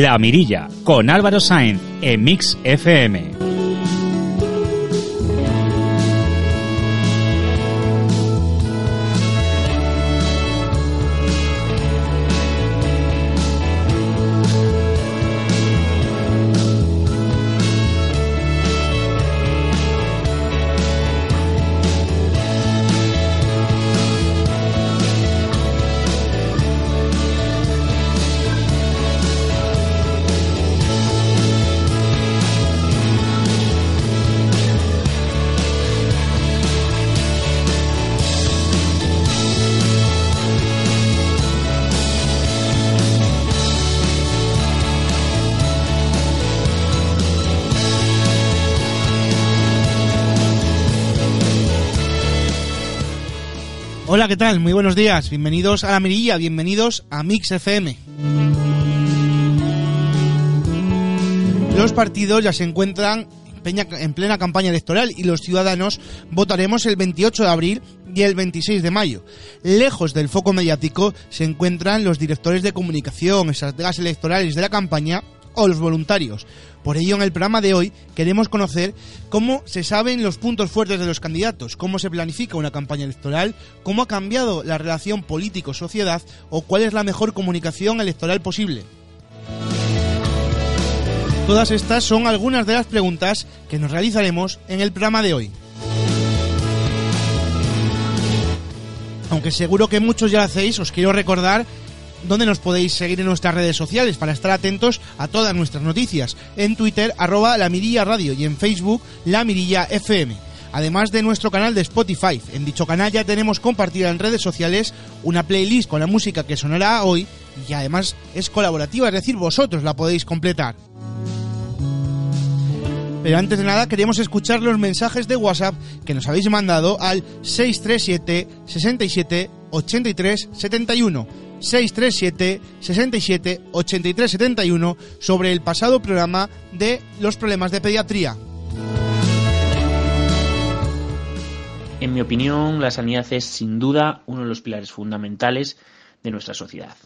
La Mirilla, con Álvaro Sáenz, en Mix FM. Hola, ¿qué tal? Muy buenos días. Bienvenidos a La Mirilla, bienvenidos a Mix FM. Los partidos ya se encuentran en plena campaña electoral y los ciudadanos votaremos el 28 de abril y el 26 de mayo. Lejos del foco mediático se encuentran los directores de comunicación, estrategas electorales de la campaña o los voluntarios. Por ello, en el programa de hoy queremos conocer cómo se saben los puntos fuertes de los candidatos, cómo se planifica una campaña electoral, cómo ha cambiado la relación político-sociedad o cuál es la mejor comunicación electoral posible. Todas estas son algunas de las preguntas que nos realizaremos en el programa de hoy. Aunque seguro que muchos ya lo hacéis, os quiero recordar donde nos podéis seguir en nuestras redes sociales para estar atentos a todas nuestras noticias. En Twitter, arroba la Mirilla Radio y en Facebook, la Mirilla FM. Además de nuestro canal de Spotify. En dicho canal ya tenemos compartida en redes sociales una playlist con la música que sonará hoy y además es colaborativa, es decir, vosotros la podéis completar. Pero antes de nada queríamos escuchar los mensajes de WhatsApp que nos habéis mandado al 637 67 83 71 637 67 83 71 sobre el pasado programa de los problemas de pediatría. En mi opinión, la sanidad es sin duda uno de los pilares fundamentales de nuestra sociedad.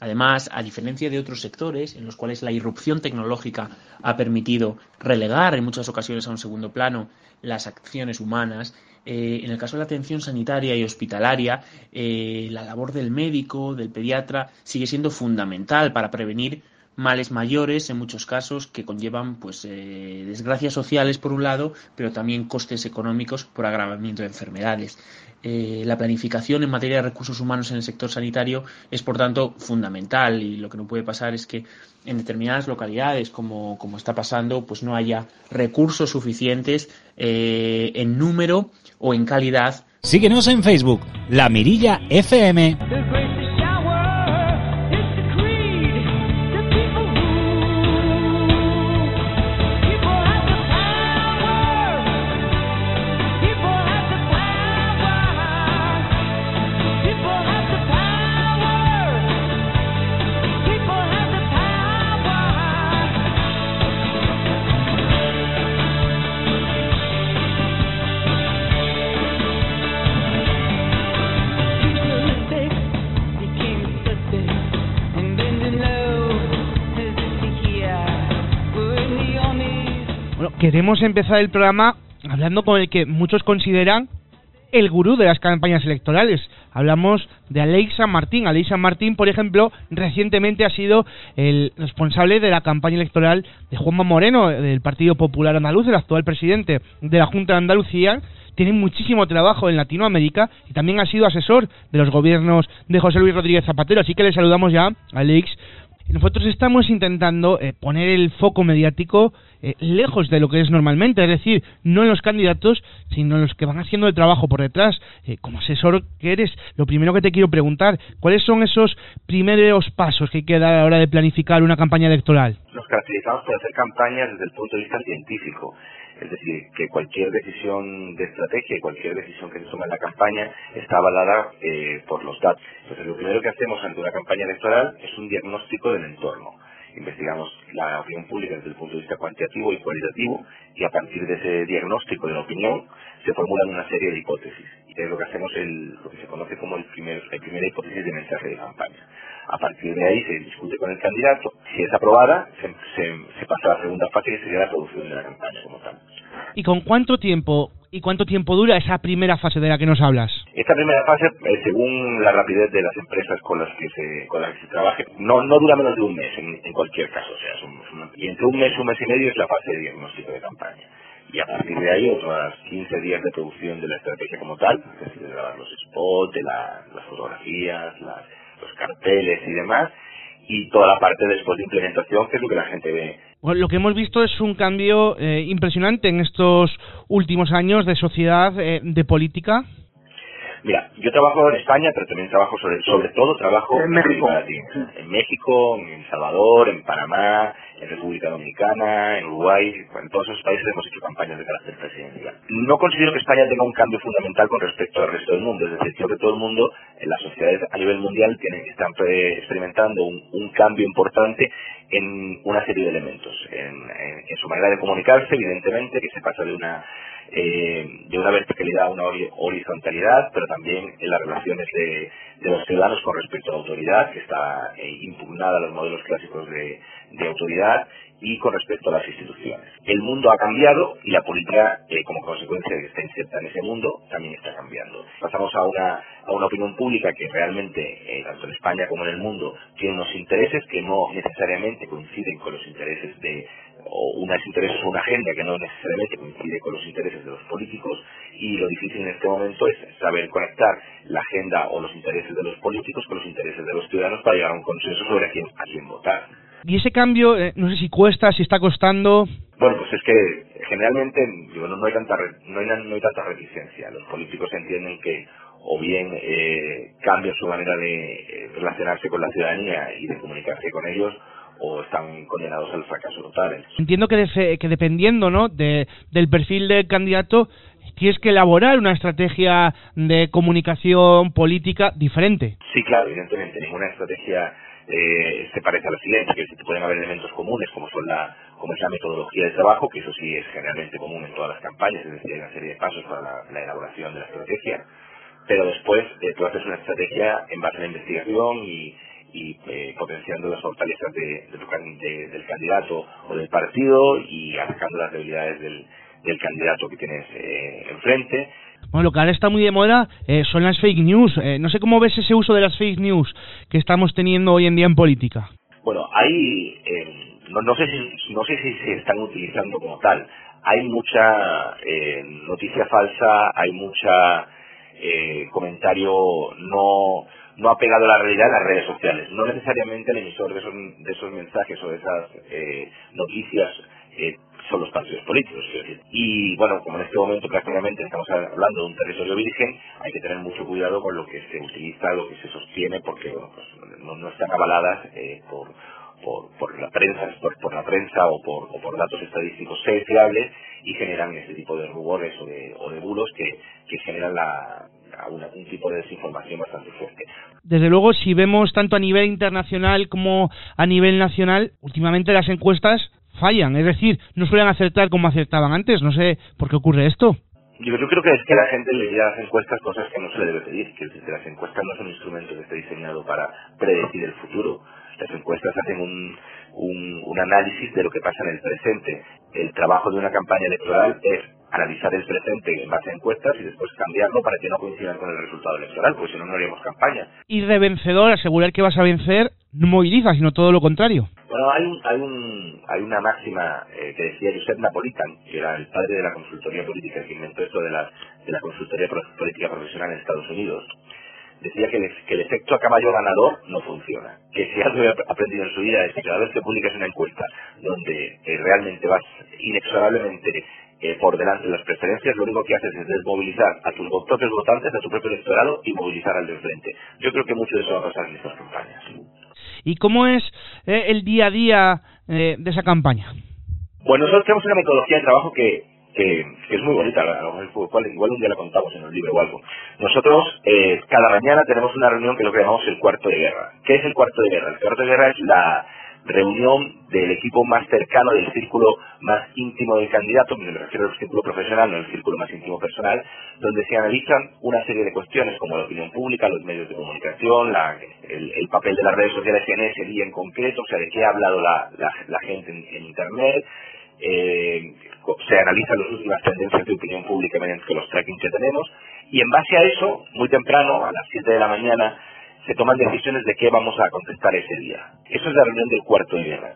Además, a diferencia de otros sectores en los cuales la irrupción tecnológica ha permitido relegar en muchas ocasiones a un segundo plano las acciones humanas, eh, en el caso de la atención sanitaria y hospitalaria, eh, la labor del médico, del pediatra, sigue siendo fundamental para prevenir males mayores en muchos casos que conllevan pues eh, desgracias sociales por un lado pero también costes económicos por agravamiento de enfermedades. La planificación en materia de recursos humanos en el sector sanitario es, por tanto, fundamental y lo que no puede pasar es que en determinadas localidades, como, como está pasando, pues no haya recursos suficientes en número o en calidad. Síguenos en Facebook, La Mirilla FM. Queremos empezar el programa hablando con el que muchos consideran el gurú de las campañas electorales. Hablamos de Aleix San Martín. Aleix San Martín, por ejemplo, recientemente ha sido el responsable de la campaña electoral de Juanma Moreno, del Partido Popular Andaluz, el actual presidente de la Junta de Andalucía. Tiene muchísimo trabajo en Latinoamérica y también ha sido asesor de los gobiernos de José Luis Rodríguez Zapatero. Así que le saludamos ya, Aleix. Nosotros estamos intentando eh, poner el foco mediático eh, lejos de lo que es normalmente, es decir, no en los candidatos, sino en los que van haciendo el trabajo por detrás. Eh, como asesor que eres, lo primero que te quiero preguntar, ¿cuáles son esos primeros pasos que hay que dar a la hora de planificar una campaña electoral? Nos caracterizamos por hacer campañas desde el punto de vista científico. Es decir, que cualquier decisión de estrategia y cualquier decisión que se toma en la campaña está avalada eh, por los datos. Entonces, lo primero que hacemos ante una campaña electoral es un diagnóstico del entorno investigamos la opinión pública desde el punto de vista cuantitativo y cualitativo y a partir de ese diagnóstico de la opinión se formulan una serie de hipótesis. Es lo que hacemos el, lo que se conoce como el primer, la primera hipótesis de mensaje de campaña. A partir de ahí se discute con el candidato. Si es aprobada, se, se, pasa a la segunda fase que sería la producción de la campaña como tal. ¿Y con cuánto tiempo y cuánto tiempo dura esa primera fase de la que nos hablas? Esta primera fase, eh, según la rapidez de las empresas con las que se, con las que se trabaje, no, no dura menos de un mes en, cualquier caso. O sea, y entre un mes y un mes y medio es la fase de diagnóstico de campaña y a partir de ahí otras 15 días de producción de la estrategia como tal, es decir, de grabar los spots, de las fotografías, las, los carteles y demás, y toda la parte después de implementación, que es lo que la gente ve. Bueno, lo que hemos visto es un cambio eh, impresionante en estos últimos años de sociedad, eh, de política. Mira, yo trabajo en España, pero también trabajo sobre, sobre todo trabajo en México, en México, en El Salvador, en Panamá, en República Dominicana, en Uruguay, en todos esos países hemos hecho campañas de carácter presidencial. No considero que España tenga un cambio fundamental con respecto al resto del mundo, es decir, creo que todo el mundo, en las sociedades a nivel mundial, tienen, están experimentando un, un cambio importante en una serie de elementos, en, en, su manera de comunicarse, evidentemente, que se pasa de una eh, de una verticalidad una horizontalidad, pero también en las relaciones de, los ciudadanos con respecto a la autoridad, que está eh, impugnada a los modelos clásicos de, de autoridad y con respecto a las instituciones. El mundo ha cambiado y la política, eh, como consecuencia de que está inserta en ese mundo, también está cambiando. Pasamos a una, a una opinión pública que realmente, eh, tanto en España como en el mundo, tiene unos intereses que no necesariamente coinciden con los intereses de, o unos intereses o una agenda que no necesariamente coincide con los intereses de los políticos y lo difícil en este momento es saber conectar la agenda o los intereses de los políticos con los intereses de los ciudadanos para llegar a un consenso sobre a quién, a quién votar. Y ese cambio, eh, no sé si cuesta, si está costando. Bueno, pues es que generalmente no, hay tanta no hay, no hay tanta reticencia. Los políticos entienden que o bien eh, cambian su manera de eh, relacionarse con la ciudadanía y de comunicarse con ellos o están condenados al fracaso total. Entiendo que, que dependiendo ¿no? de, del perfil del candidato tienes que elaborar una estrategia de comunicación política diferente. Sí, claro, evidentemente. Ninguna estrategia eh, se parece a la siguiente, que pueden haber elementos comunes como son la como es la metodología de trabajo, que eso sí es generalmente común en todas las campañas, es decir, hay una serie de pasos para la, elaboración de la estrategia, pero después eh, tú haces una estrategia en base a la investigación y, y eh, potenciando las fortalezas de, del candidato o del partido y atacando las debilidades del, del candidato que tienes eh, enfrente bueno, lo que ahora está muy de moda eh, son las fake news. Eh, no sé cómo ves ese uso de las fake news que estamos teniendo hoy en día en política. Bueno, hay, eh, no, sé si, no sé si se están utilizando como tal. Hay mucha noticia falsa, hay mucha comentario no no apegado a la realidad en las redes sociales. No necesariamente el emisor de esos, de esos mensajes o de esas noticias son los partidos políticos. Y bueno, como en este momento prácticamente estamos hablando de un territorio virgen, hay que tener mucho cuidado con lo que se utiliza, lo que se sostiene, porque pues, no, están avaladas eh, por, por, la prensa, por, la prensa o por, o por datos estadísticos fiables y generan ese tipo de rumores o de, o de bulos que generan la, un tipo de desinformación bastante fuerte. Desde luego, si vemos tanto a nivel internacional como a nivel nacional, últimamente las encuestas fallan, es decir, no suelen acertar como acertaban antes, no sé por qué ocurre esto. Yo, creo que es que la gente le a las encuestas cosas que no se le debe pedir, que las encuestas no son un instrumento que esté diseñado para predecir el futuro. Las encuestas hacen un, un, un análisis de lo que pasa en el presente. El trabajo de una campaña electoral es analizar el presente en base a encuestas y después cambiarlo para que no coincidan con el resultado electoral, porque si no, no haríamos campaña. Ir de vencedor, asegurar que vas a vencer, no moviliza, sino todo lo contrario. Bueno, hay, un, hay, un, hay una máxima eh, que decía Josep Napolitan, que era el padre de la consultoría política, que inventó esto de la, de la consultoría política profesional en Estados Unidos. Decía que el, que el efecto a caballo ganador no funciona. Que si algo he aprendido en su vida es que cada vez que publicas una encuesta donde eh, realmente vas inexorablemente eh, por delante de las preferencias, lo único que haces es desmovilizar a tus propios votantes, a tu propio electorado y movilizar al de frente. Yo creo que mucho de eso va a pasar en estas campañas. ¿Y cómo es eh, el día a día eh, de esa campaña? Bueno, nosotros tenemos una metodología de trabajo que, que, es muy bonita, igual, un día la contamos en el libro o algo. Nosotros cada mañana tenemos una reunión que lo que llamamos el cuarto de guerra. ¿Qué es el cuarto de guerra? El cuarto de guerra es la reunión del equipo más cercano, del círculo más íntimo del candidato, me refiero al círculo profesional, no al círculo más íntimo personal, donde se analizan una serie de cuestiones como la opinión pública, los medios de comunicación, el, papel de las redes sociales en ese día en concreto, o sea, de qué ha hablado la, gente en, Internet, eh, se analizan las últimas tendencias de opinión pública mediante los tracking que tenemos, y en base a eso, muy temprano, a las 7 de la mañana, se toman decisiones de qué vamos a contestar ese día. Eso es la reunión del cuarto de guerra.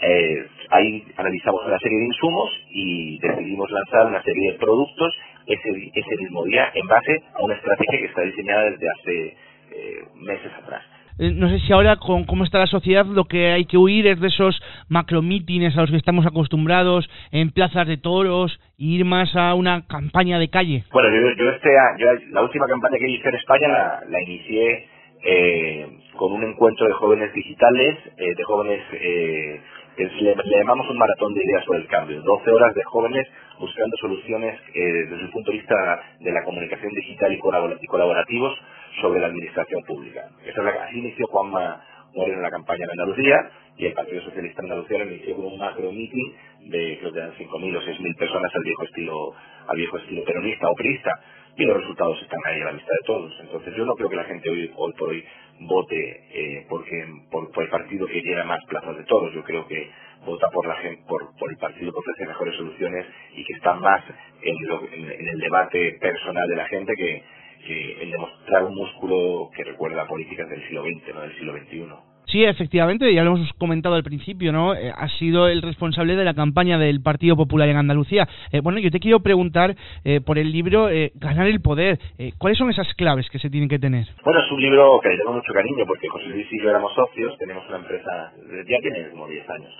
Eh, ahí analizamos una serie de insumos y decidimos lanzar una serie de productos ese, ese mismo día en base a una estrategia que está diseñada desde hace eh, meses atrás. Eh, no sé si ahora con cómo está la sociedad lo que hay que huir es de esos macromítines a los que estamos acostumbrados en plazas de toros e ir más a una campaña de calle. Bueno, yo, este, yo la última campaña que hice en España la, la inicié eh, con un encuentro de jóvenes digitales, eh, de jóvenes, eh, le, llamamos un maratón de ideas sobre el cambio, 12 horas de jóvenes buscando soluciones desde el punto de vista de la comunicación digital y, colaborativos sobre la administración pública. Esa es la, así inició Juanma Moreno en la campaña en Andalucía y el Partido Socialista Andalucía inició con un macro meeting de creo que eran 5.000 o 6.000 personas al viejo estilo al viejo estilo peronista o priista y los resultados están ahí a la vista de todos. Entonces yo no creo que la gente hoy, hoy por hoy vote eh, porque por, el partido que llena más plazas de todos. Yo creo que vota por la gente, por, por el partido que ofrece mejores soluciones y que está más en, en, el debate personal de la gente que, que en demostrar un músculo que recuerda políticas del siglo XX, no del siglo XXI. Sí, efectivamente, ya lo hemos comentado al principio, ¿no? Eh, ha sido el responsable de la campaña del Partido Popular en Andalucía. Eh, bueno, yo te quiero preguntar eh, por el libro Ganar el Poder. ¿Cuáles son esas claves que se tienen que tener? Bueno, es un libro que le tengo mucho cariño porque José Luis y yo éramos socios, tenemos una empresa, ya tiene como 10 años.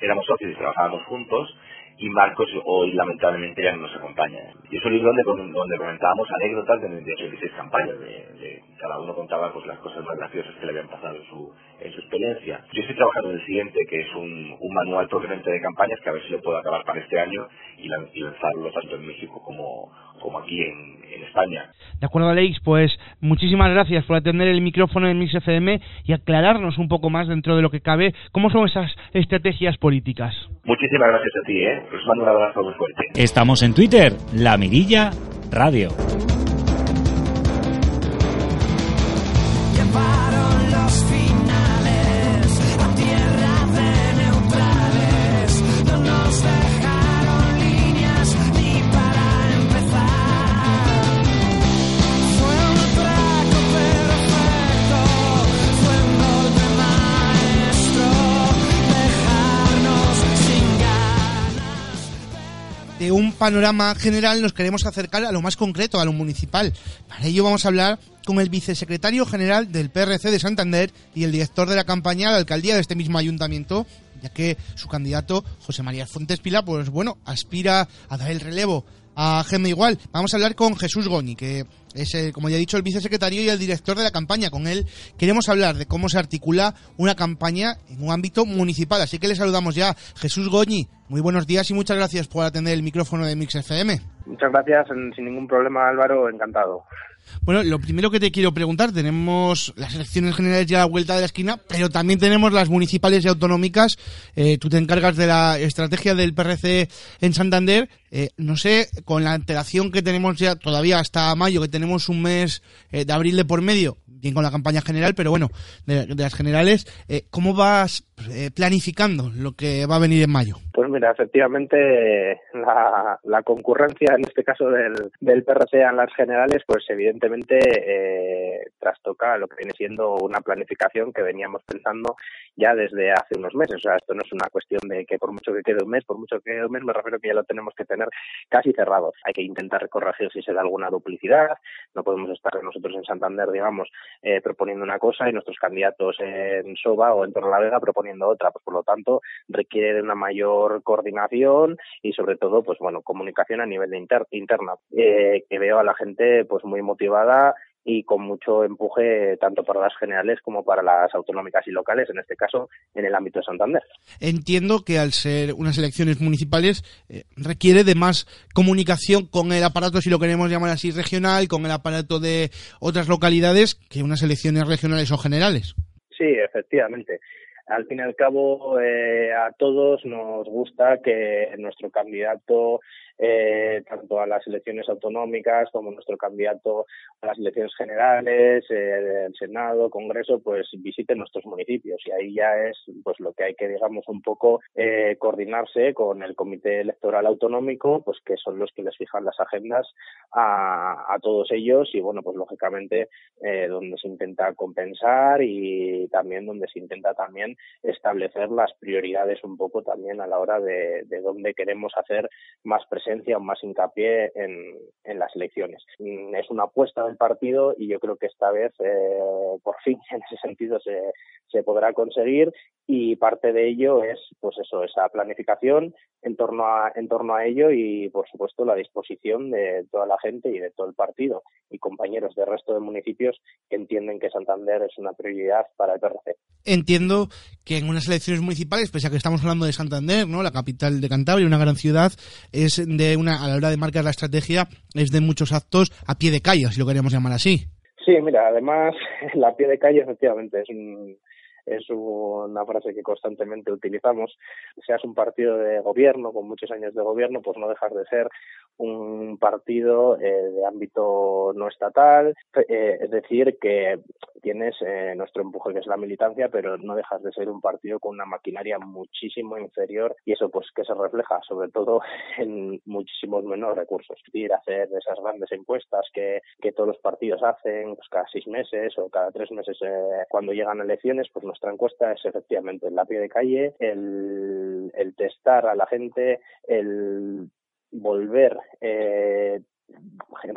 éramos socios y trabajábamos juntos y Marcos hoy lamentablemente ya no nos acompaña. Y es un libro donde, donde comentábamos anécdotas de, de 86 campañas, de, cada uno contaba pues las cosas más graciosas que le habían pasado en su, en su experiencia. Yo estoy trabajando en el siguiente, que es un, un manual propiamente de campañas, que a ver si lo puedo acabar para este año y, lanzarlo tanto en México como, como aquí en, en, España. De acuerdo, Alex, pues muchísimas gracias por atender el micrófono en Mix FM y aclararnos un poco más dentro de lo que cabe cómo son esas estrategias políticas. Muchísimas gracias a ti, ¿eh? Os mando un abrazo muy fuerte. Estamos en Twitter, La Mirilla Radio. Panorama general nos queremos acercar a lo más concreto, a lo municipal. Para ello vamos a hablar con el vicesecretario general del PRC de Santander y el director de la campaña de la alcaldía de este mismo ayuntamiento, ya que su candidato, José María Fuentes Pila, pues bueno, aspira a dar el relevo a Gemma Igual. Vamos a hablar con Jesús Goñi, que es, eh, como ya he dicho, el vicesecretario y el director de la campaña. Con él queremos hablar de cómo se articula una campaña en un ámbito municipal. Así que le saludamos ya. Jesús Goñi, muy buenos días y muchas gracias por atender el micrófono de Mix FM. Muchas gracias, sin ningún problema Álvaro, encantado. Bueno, lo primero que te quiero preguntar, tenemos las elecciones generales ya a la vuelta de la esquina, pero también tenemos las municipales y autonómicas. Eh, tú te encargas de la estrategia del PRC en Santander. Eh, no sé, con la antelación que tenemos ya todavía hasta mayo, que tenemos un mes eh, de abril de por medio, bien con la campaña general, pero bueno, de, las generales, eh, ¿cómo vas eh, planificando lo que va a venir en mayo? Pues mira, efectivamente la, concurrencia, en este caso del, del PRC en las generales, pues evidentemente eh, trastoca lo que viene siendo una planificación que veníamos pensando ya desde hace unos meses. O sea, esto no es una cuestión de que por mucho que quede un mes, por mucho que quede un mes, me refiero que ya lo tenemos que tener casi cerrado. Hay que intentar corregir si se da alguna duplicidad. No podemos estar nosotros en Santander, digamos, eh, proponiendo una cosa y nuestros candidatos en Soba o en Torrelavega proponiendo otra. Pues por lo tanto, requiere de una mayor coordinación y sobre todo, pues bueno, comunicación a nivel de interna. Eh, que veo a la gente pues muy motivada y con mucho empuje tanto para las generales como para las autonómicas y locales, en este caso en el ámbito de Santander. Entiendo que al ser unas elecciones municipales eh, requiere de más comunicación con el aparato, si lo queremos llamar así, regional, con el aparato de otras localidades que unas elecciones regionales o generales. Sí, efectivamente. Al fin y al cabo eh, a todos nos gusta que nuestro candidato eh, tanto a las elecciones autonómicas como nuestro candidato a las elecciones generales, eh, el Senado, Congreso, pues visiten nuestros municipios. Y ahí ya es pues lo que hay que digamos un poco eh, coordinarse con el Comité Electoral Autonómico, pues que son los que les fijan las agendas a, a todos ellos y bueno pues lógicamente eh, donde se intenta compensar y también donde se intenta también establecer las prioridades un poco también a la hora de, de dónde queremos hacer más presencia o más hincapié en, en, las elecciones. Mm, es una apuesta del partido y yo creo que esta vez, eh, por fin, en ese sentido se, se podrá conseguir y parte de ello es, pues eso, esa planificación en torno a, en torno a ello y, por supuesto, la disposición de toda la gente y de todo el partido y compañeros del resto de municipios que entienden que Santander es una prioridad para el PRC. Entiendo que en unas elecciones municipales, pese a que estamos hablando de Santander, ¿no? La capital de Cantabria, una gran ciudad, es una, a la hora de marcar la estrategia, es de muchos actos a pie de calle, si lo queríamos llamar así. Sí, mira, además, la pie de calle efectivamente es un, es una frase que constantemente utilizamos. Seas un partido de gobierno, con muchos años de gobierno, pues no dejar de ser un partido eh, de ámbito no estatal, eh, es decir, que tienes eh, nuestro empuje que es la militancia, pero no dejas de ser un partido con una maquinaria muchísimo inferior y eso pues que se refleja sobre todo en muchísimos menos recursos. Es decir, hacer esas grandes encuestas que, que todos los partidos hacen pues cada seis meses o cada tres meses cuando llegan elecciones, pues nuestra encuesta es efectivamente en la pie de calle, el, el testar a la gente, el volver eh,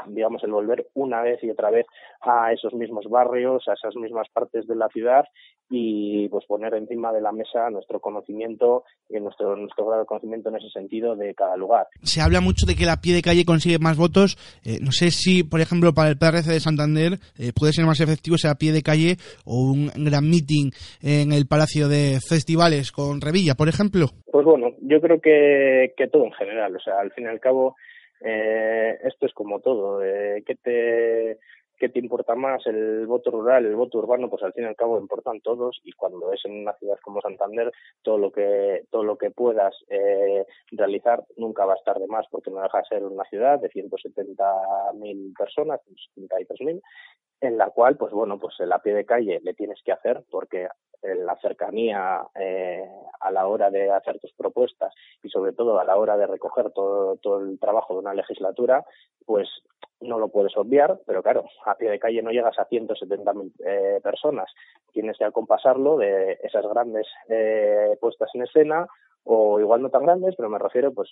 digamos, el volver una vez y otra vez a esos mismos barrios, a esas mismas partes de la ciudad y pues poner encima de la mesa nuestro conocimiento y nuestro, nuestro grado de conocimiento en ese sentido de cada lugar. Se habla mucho de que la pie de calle consigue más votos. Eh, no sé si, por ejemplo, para el PRC de Santander eh, puede ser más efectivo ese a pie de calle o un gran meeting en el Palacio de Festivales con Revilla, por ejemplo. Pues bueno, yo creo que, que todo en general. O sea, al fin y al cabo eh, esto es como todo. Eh, ¿qué, te, ¿Qué te importa más? ¿El voto rural, el voto urbano? Pues al fin y al cabo importan todos y cuando es en una ciudad como Santander, todo lo que, todo lo que puedas eh, realizar nunca va a estar de más porque no deja de ser una ciudad de 170.000 personas, 173.000, en la cual, pues bueno, pues en la pie de calle le tienes que hacer porque la cercanía eh, a la hora de hacer tus propuestas y sobre todo a la hora de recoger todo, todo el trabajo de una legislatura, pues no lo puedes obviar, pero claro, a pie de calle no llegas a 170.000 eh, personas. Tienes que acompasarlo de esas grandes eh, puestas en escena o igual no tan grandes, pero me refiero pues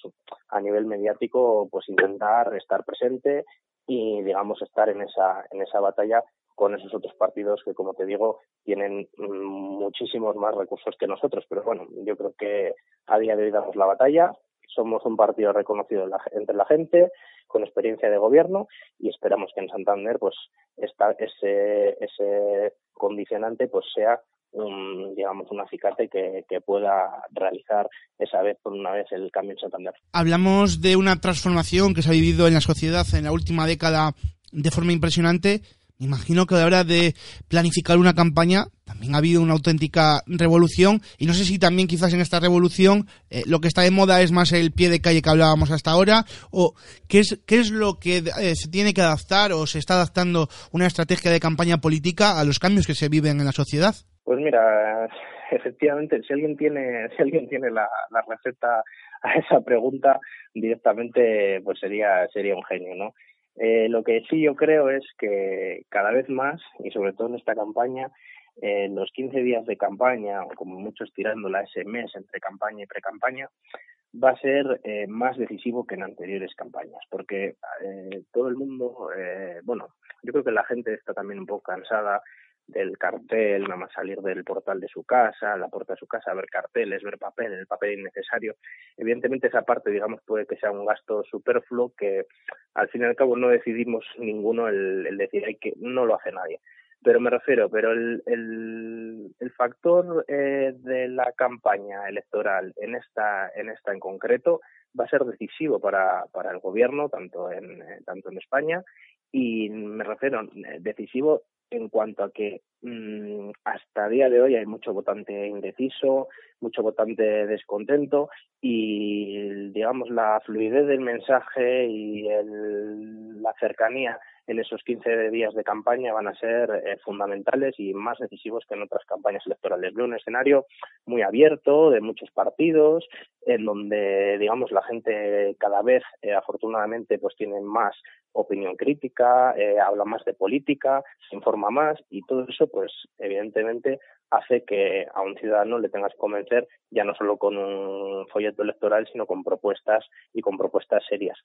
a nivel mediático, pues intentar estar presente y digamos estar en esa en esa batalla con esos otros partidos que como te digo tienen muchísimos más recursos que nosotros. Pero bueno yo creo que a día de hoy damos la batalla. Somos un partido reconocido entre la gente con experiencia de gobierno y esperamos que en Santander pues esta, ese ese condicionante pues sea un, digamos, un acicate que, pueda realizar esa vez por una vez el cambio en Santander. Hablamos de una transformación que se ha vivido en la sociedad en la última década de forma impresionante. Me imagino que a la hora de planificar una campaña también ha habido una auténtica revolución y no sé si también quizás en esta revolución eh, lo que está de moda es más el pie de calle que hablábamos hasta ahora o qué es, qué es lo que eh, se tiene que adaptar o se está adaptando una estrategia de campaña política a los cambios que se viven en la sociedad. Pues mira, efectivamente, si alguien tiene, si alguien tiene la, receta a esa pregunta directamente, pues sería sería un genio, ¿no? Eh, lo que sí yo creo es que cada vez más, y sobre todo en esta campaña, en los 15 días de campaña, o como muchos tirándola ese mes entre campaña y pre-campaña, va a ser eh, más decisivo que en anteriores campañas, porque eh, todo el mundo, eh, bueno, yo creo que la gente está también un poco cansada del cartel, nada más salir del portal de su casa, la puerta de su casa, ver carteles, ver papel, el papel innecesario. Evidentemente esa parte, digamos, puede que sea un gasto superfluo que al fin y al cabo no decidimos ninguno el, el decir hay que no lo hace nadie. Pero me refiero, pero el, el, factor eh, de la campaña electoral en esta, en esta en concreto va a ser decisivo para, para el gobierno, tanto en, tanto en España, y me refiero eh, decisivo en cuanto a que mm, hasta día de hoy hay mucho votante indeciso, mucho votante descontento y digamos la fluidez del mensaje y el, la cercanía en esos 15 días de campaña van a ser eh, fundamentales y más decisivos que en otras campañas electorales. Veo un escenario muy abierto, de muchos partidos, en donde, digamos, la gente cada vez, eh, afortunadamente, pues tiene más opinión crítica, eh, habla más de política, se informa más y todo eso, pues, evidentemente, hace que a un ciudadano le tengas que convencer ya no solo con un folleto electoral, sino con propuestas y con propuestas serias.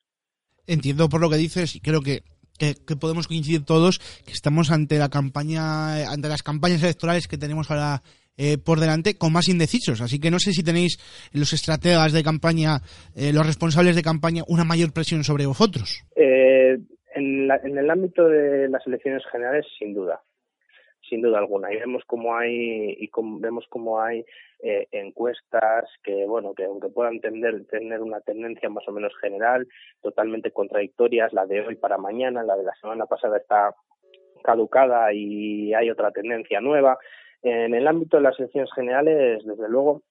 Entiendo por lo que dices y creo que que, podemos coincidir todos que estamos ante la campaña, ante las campañas electorales que tenemos ahora eh, por delante con más indecisos. Así que no sé si tenéis los estrategas de campaña, eh, los responsables de campaña, una mayor presión sobre vosotros. Eh, en, en el ámbito de las elecciones generales, sin duda sin duda alguna. Y vemos cómo hay, y vemos cómo hay eh, encuestas que, bueno, que aunque puedan tener, tener una tendencia más o menos general, totalmente contradictorias, la de hoy para mañana, la de la semana pasada está caducada y hay otra tendencia nueva. En el ámbito de las elecciones generales, desde luego,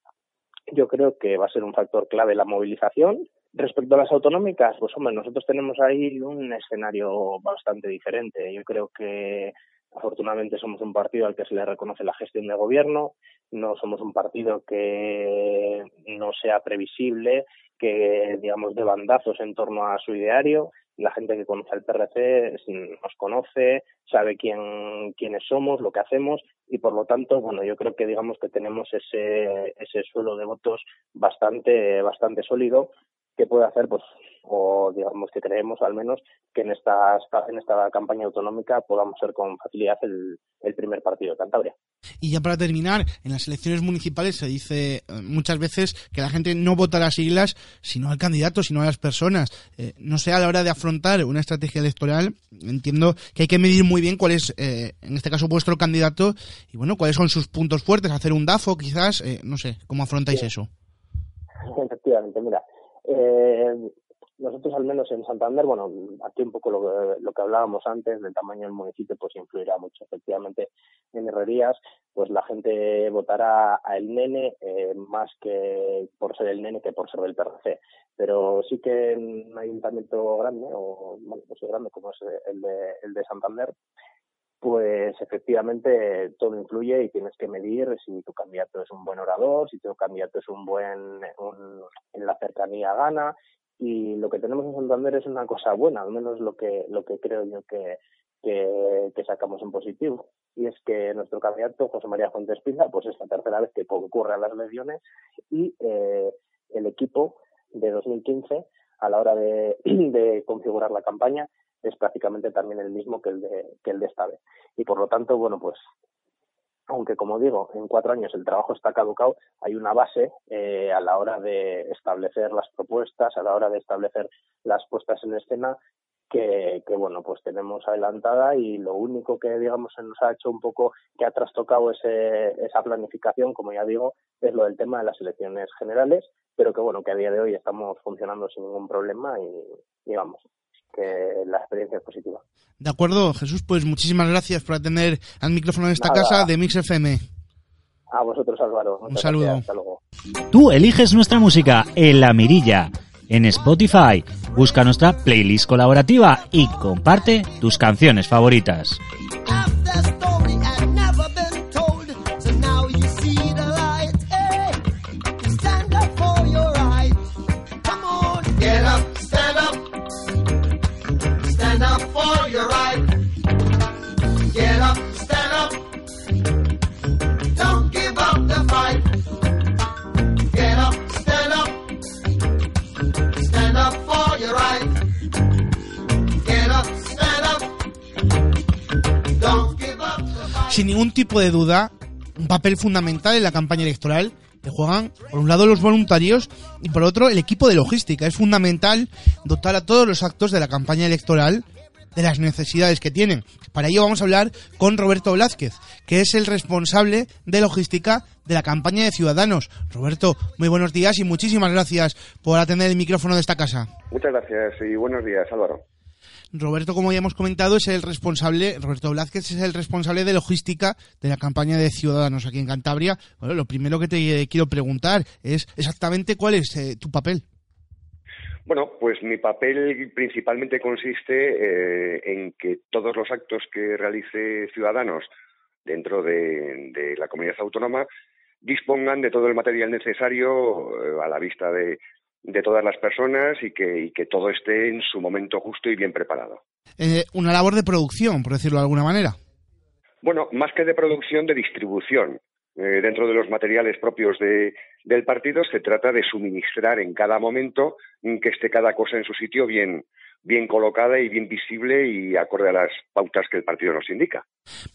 yo creo que va a ser un factor clave la movilización. Respecto a las autonómicas, pues hombre, nosotros tenemos ahí un escenario bastante diferente. Yo creo que Afortunadamente somos un partido al que se le reconoce la gestión de gobierno, no somos un partido que no sea previsible, que digamos de bandazos en torno a su ideario. La gente que conoce al PRC nos conoce, sabe quién, quiénes somos, lo que hacemos y por lo tanto, bueno, yo creo que digamos que tenemos ese, ese suelo de votos bastante, bastante sólido que puede hacer pues o digamos que creemos al menos que en esta, en esta campaña autonómica podamos ser con facilidad el, primer partido de Cantabria. Y ya para terminar, en las elecciones municipales se dice eh, muchas veces que la gente no vota las siglas, sino al candidato, sino a las personas. Eh, no sé, a la hora de afrontar una estrategia electoral, entiendo que hay que medir muy bien cuál es, eh, en este caso, vuestro candidato y, bueno, cuáles son sus puntos fuertes, hacer un DAFO quizás, no sé, ¿cómo afrontáis eso? Efectivamente, mira, eh, nosotros al menos en Santander, bueno, aquí un poco lo, lo, que hablábamos antes del tamaño del municipio, pues influirá mucho. Efectivamente, en Herrerías, pues la gente votará a el nene eh, más que por ser el nene que por ser del PRC. Pero sí que en un ayuntamiento grande, o bueno, pues grande como es el de, el de Santander, pues efectivamente todo influye y tienes que medir si tu candidato es un buen orador, si tu candidato es un buen, en la cercanía gana y lo que tenemos en Santander es una cosa buena, al menos lo que, lo que creo yo que, que, sacamos en positivo. Y es que nuestro candidato, José María Fuentes Pina, pues es la tercera vez que concurre a las elecciones y eh, el equipo de 2015, a la hora de configurar la campaña, es prácticamente también el mismo que el de, que el de esta vez. Y por lo tanto, bueno, pues aunque como digo, en cuatro años el trabajo está caducado, hay una base eh, a la hora de establecer las propuestas, a la hora de establecer las puestas en escena que, que, bueno pues tenemos adelantada y lo único que digamos se nos ha hecho un poco que ha trastocado ese, esa planificación como ya digo es lo del tema de las elecciones generales pero que bueno que a día de hoy estamos funcionando sin ningún problema y, y vamos que la experiencia es positiva. De acuerdo, Jesús, pues muchísimas gracias por atender al micrófono de esta casa de Mix FM. A vosotros, Álvaro. Un saludo. Hasta luego. Tú eliges nuestra música en La Mirilla, en Spotify. Busca nuestra playlist colaborativa y comparte tus canciones favoritas. Sin ningún tipo de duda, un papel fundamental en la campaña electoral que juegan, por un lado, los voluntarios y por otro, el equipo de logística. Es fundamental dotar a todos los actos de la campaña electoral de las necesidades que tienen. Para ello vamos a hablar con Roberto Blázquez, que es el responsable de logística de la campaña de Ciudadanos. Roberto, muy buenos días y muchísimas gracias por atender el micrófono de esta casa. Muchas gracias y buenos días, Álvaro. Roberto, como ya hemos comentado, es el responsable, Roberto Blázquez es el responsable de logística de la campaña de Ciudadanos aquí en Cantabria. Bueno, lo primero que te quiero preguntar es exactamente cuál es eh, tu papel. Bueno, pues mi papel principalmente consiste eh, en que todos los actos que realice Ciudadanos dentro de, la comunidad autónoma dispongan de todo el material necesario eh, a la vista de, todas las personas y que, todo esté en su momento justo y bien preparado. Eh, una labor de producción, por decirlo de alguna manera. Bueno, más que de producción, de distribución. Eh, dentro de los materiales propios de, del partido se trata de suministrar en cada momento que esté cada cosa en su sitio bien, bien colocada y bien visible y acorde a las pautas que el partido nos indica.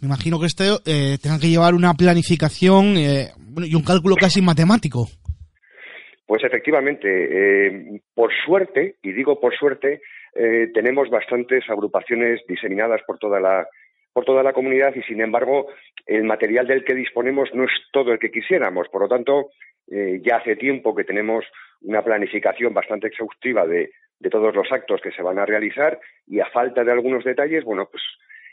Me imagino que esto eh, tenga que llevar una planificación eh, y un cálculo casi matemático. Pues efectivamente, eh, por suerte, y digo por suerte, tenemos bastantes agrupaciones diseminadas por toda la por toda la comunidad y sin embargo el material del que disponemos no es todo el que quisiéramos. Por lo tanto, eh, ya hace tiempo que tenemos una planificación bastante exhaustiva de, todos los actos que se van a realizar y a falta de algunos detalles, bueno, pues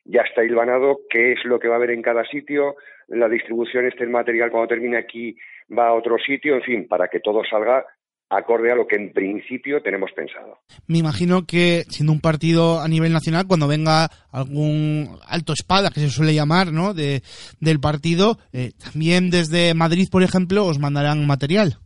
ya está hilvanado qué es lo que va a haber en cada sitio, la distribución este material cuando termine aquí va a otro sitio, en fin, para que todo salga acorde a lo que en principio tenemos pensado. Me imagino que siendo un partido a nivel nacional, cuando venga algún alto espada, que se suele llamar, ¿no? De, del partido, eh, también desde Madrid, por ejemplo, os mandarán material.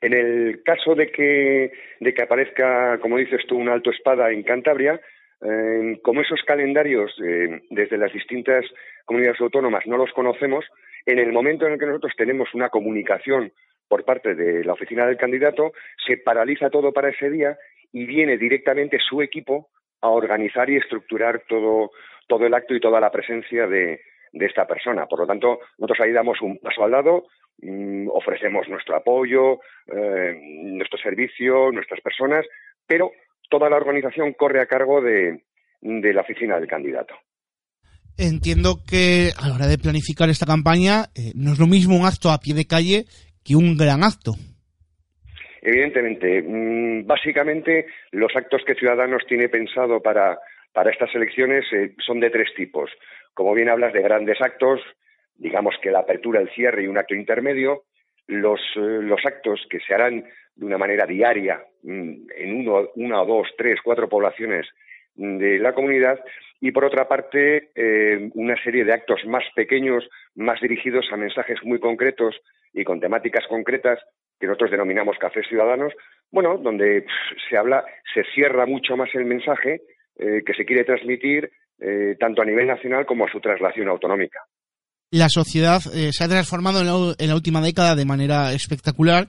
En el caso de que, de que aparezca, como dices tú, un alto espada en Cantabria, eh, como esos calendarios eh, desde las distintas comunidades autónomas no los conocemos, en el momento en el que nosotros tenemos una comunicación por parte de la oficina del candidato, se paraliza todo para ese día y viene directamente su equipo a organizar y estructurar todo, el acto y toda la presencia de, esta persona. Por lo tanto, nosotros ahí damos un paso al lado, mm, ofrecemos nuestro apoyo, eh, nuestro servicio, nuestras personas, pero toda la organización corre a cargo de, la oficina del candidato. Entiendo que a la hora de planificar esta campaña eh, no es lo mismo un acto a pie de calle que un gran acto. Evidentemente, mm, básicamente los actos que Ciudadanos tiene pensado para, para estas elecciones eh, son de tres tipos. Como bien hablas de grandes actos, digamos que la apertura, el cierre y un acto intermedio, los, eh, los actos que se harán de una manera diaria mm, en uno, una o dos, tres, cuatro poblaciones de la comunidad y por otra parte eh, una serie de actos más pequeños, más dirigidos a mensajes muy concretos y con temáticas concretas que nosotros denominamos cafés ciudadanos, bueno, donde se habla, se cierra mucho más el mensaje eh, que se quiere transmitir eh, tanto a nivel nacional como a su traslación autonómica. La sociedad se ha transformado en la última década de manera espectacular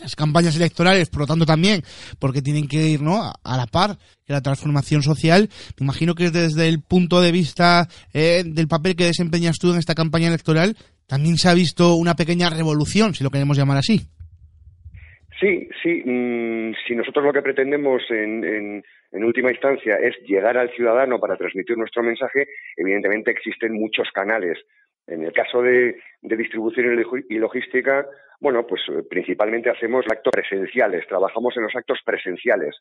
las campañas electorales, por lo tanto también, porque tienen que ir ¿no? a, la par que la transformación social. Me imagino que desde el punto de vista eh, del papel que desempeñas tú en esta campaña electoral, también se ha visto una pequeña revolución, si lo queremos llamar así. Sí, sí. Mm, si nosotros lo que pretendemos en, en, última instancia es llegar al ciudadano para transmitir nuestro mensaje, evidentemente existen muchos canales. En el caso de, de distribución y logística, bueno, pues eh, principalmente hacemos actos presenciales, trabajamos en los actos presenciales.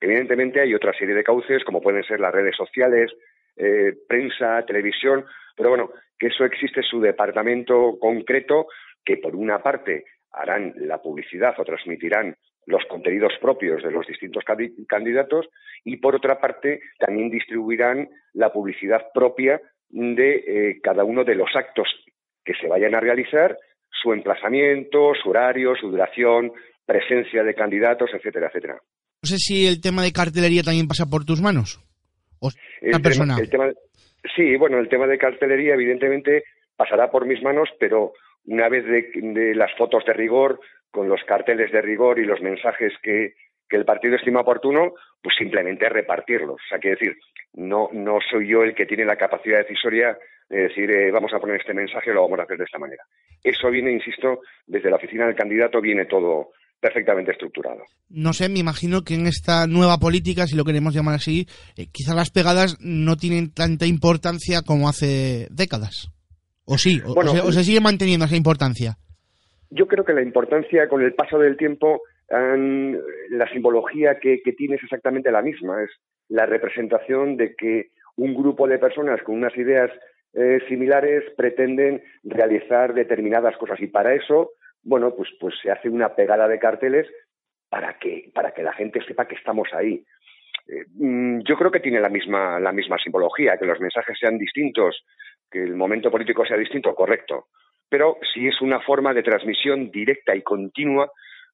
Evidentemente hay otra serie de cauces, como pueden ser las redes sociales, eh, prensa, televisión, pero bueno, que eso existe su departamento concreto que por una parte harán la publicidad o transmitirán los contenidos propios de los distintos candidatos y por otra parte también distribuirán la publicidad propia de eh, cada uno de los actos que se vayan a realizar su emplazamiento, su horario, su duración, presencia de candidatos, etcétera, etcétera. No sé si el tema de cartelería también pasa por tus manos. ¿O el, persona? sí, bueno, el tema de cartelería evidentemente pasará por mis manos, pero una vez de, las fotos de rigor, con los carteles de rigor y los mensajes que, que el partido estima oportuno, pues simplemente repartirlos. O sea, quiere decir, no, no soy yo el que tiene la capacidad decisoria de decir, eh, vamos a poner este mensaje, lo vamos a hacer de esta manera. Eso viene, insisto, desde la oficina del candidato, viene todo perfectamente estructurado. No sé, me imagino que en esta nueva política, si lo queremos llamar así, eh, quizás las pegadas no tienen tanta importancia como hace décadas. ¿O sí? ¿O, se, sigue manteniendo esa importancia? Yo creo que la importancia con el paso del tiempo la simbología que, tiene es exactamente la misma, es la representación de que un grupo de personas con unas ideas eh, similares pretenden realizar determinadas cosas y para eso, bueno, pues, pues se hace una pegada de carteles para que, para que la gente sepa que estamos ahí. Eh, mm, yo creo que tiene la misma, la misma simbología, que los mensajes sean distintos, que el momento político sea distinto, correcto. Pero si es una forma de transmisión directa y continua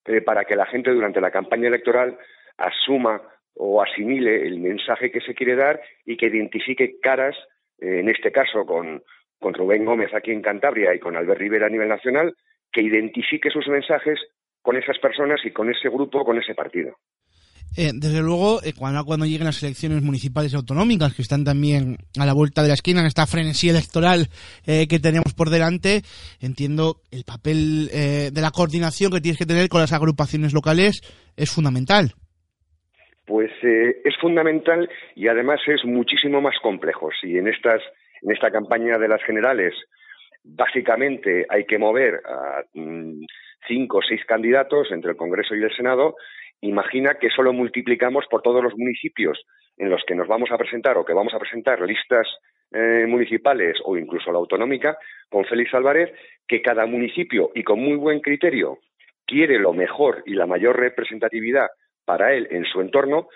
eh, para que la gente durante la campaña electoral asuma o asimile el mensaje que se quiere dar y que identifique caras, en este caso con, con Rubén Gómez aquí en Cantabria y con Albert Rivera a nivel nacional, que identifique sus mensajes con esas personas y con ese grupo, con ese partido. Eh, desde luego, eh, cuando, lleguen las elecciones municipales y autonómicas, que están también a la vuelta de la esquina, en esta frenesí electoral eh, que tenemos por delante, entiendo el papel de la coordinación que tienes que tener con las agrupaciones locales es fundamental. Pues es fundamental y además es muchísimo más complejo. Si en estas en esta campaña de las generales básicamente hay que mover a mm, cinco o seis candidatos entre el Congreso y el Senado, imagina que solo multiplicamos por todos los municipios en los que nos vamos a presentar o que vamos a presentar listas eh, municipales o incluso la autonómica con Félix Álvarez, que cada municipio y con muy buen criterio quiere lo mejor y la mayor representatividad para él en su entorno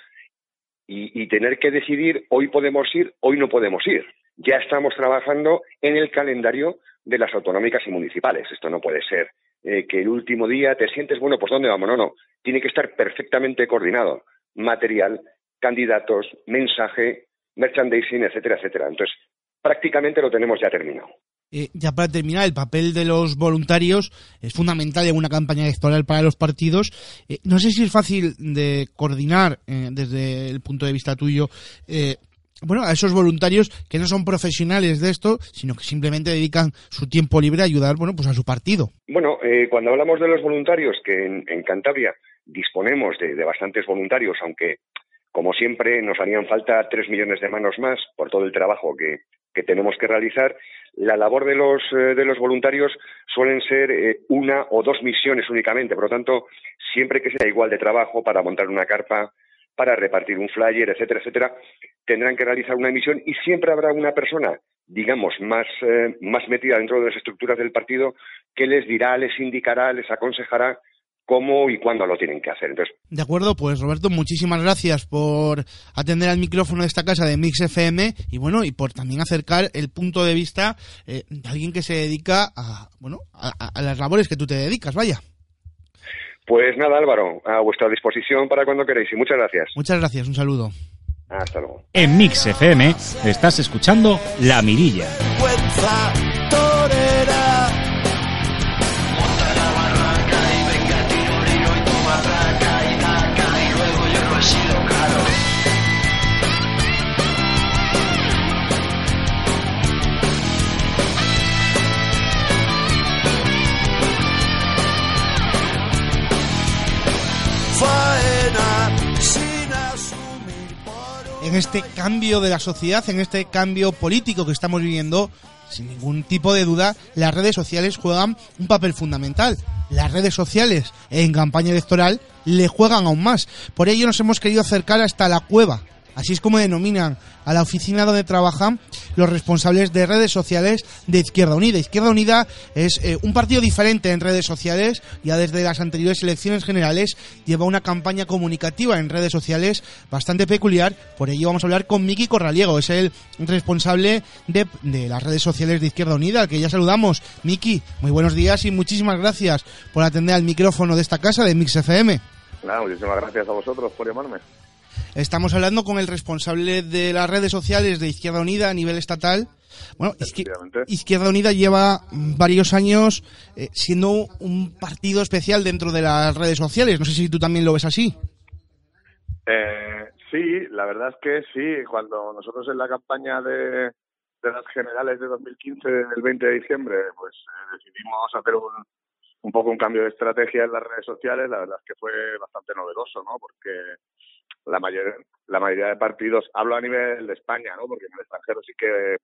y, tener que decidir hoy podemos ir, hoy no podemos ir. Ya estamos trabajando en el calendario de las autonómicas y municipales. Esto no puede ser eh, que el último día te sientes, bueno, pues ¿dónde vamos? No, no, tiene que estar perfectamente coordinado. Material, candidatos, mensaje, merchandising, etcétera, etcétera. Entonces, prácticamente lo tenemos ya terminado. Eh, ya para terminar, el papel de los voluntarios es fundamental en una campaña electoral para los partidos. Eh, no sé si es fácil de coordinar desde el punto de vista tuyo bueno, a esos voluntarios que no son profesionales de esto, sino que simplemente dedican su tiempo libre a ayudar, bueno, pues a su partido. Bueno, eh, cuando hablamos de los voluntarios, que en, Cantabria disponemos de, bastantes voluntarios, aunque como siempre nos harían falta tres millones de manos más por todo el trabajo que, tenemos que realizar, la labor de los, eh, de los voluntarios suelen ser eh, una o dos misiones únicamente. Por lo tanto, siempre que sea igual de trabajo para montar una carpa, para repartir un flyer, etcétera, etcétera, tendrán que realizar una emisión y siempre habrá una persona, digamos, más, eh, más metida dentro de las estructuras del partido que les dirá, les indicará, les aconsejará cómo y cuándo lo tienen que hacer. Entonces, de acuerdo, pues Roberto, muchísimas gracias por atender al micrófono de esta casa de Mix FM y bueno, y por también acercar el punto de vista eh, de alguien que se dedica a, bueno, a las labores que tú te dedicas, vaya. Pues nada, Álvaro, a vuestra disposición para cuando queréis y muchas gracias. Muchas gracias, un saludo. Hasta luego. En Mix FM estás escuchando La Mirilla. En este cambio de la sociedad, en este cambio político que estamos viviendo, sin ningún tipo de duda, las redes sociales juegan un papel fundamental. Las redes sociales en campaña electoral le juegan aún más. Por ello nos hemos querido acercar hasta la cueva Así es como denominan a la oficina donde trabajan los responsables de redes sociales de Izquierda Unida. Izquierda Unida es eh, un partido diferente en redes sociales. Ya desde las anteriores elecciones generales lleva una campaña comunicativa en redes sociales bastante peculiar. Por ello vamos a hablar con Miki Corraliego. Es el responsable de, las redes sociales de Izquierda Unida, al que ya saludamos. Miki, muy buenos días y muchísimas gracias por atender al micrófono de esta casa de Mix FM. Nada, muchísimas gracias a vosotros por llamarme. Estamos hablando con el responsable de las redes sociales de Izquierda Unida a nivel estatal. Bueno, Izquierda Unida lleva varios años eh, siendo un partido especial dentro de las redes sociales. No sé si tú también lo ves así. Eh, sí, la verdad es que sí. Cuando nosotros en la campaña de, las generales de 2015, el 20 de diciembre, pues eh, decidimos hacer un, un poco un cambio de estrategia en las redes sociales, la verdad es que fue bastante novedoso, ¿no? Porque la mayoría, la mayoría de partidos, hablo a nivel de España, ¿no? Porque en el extranjero sí que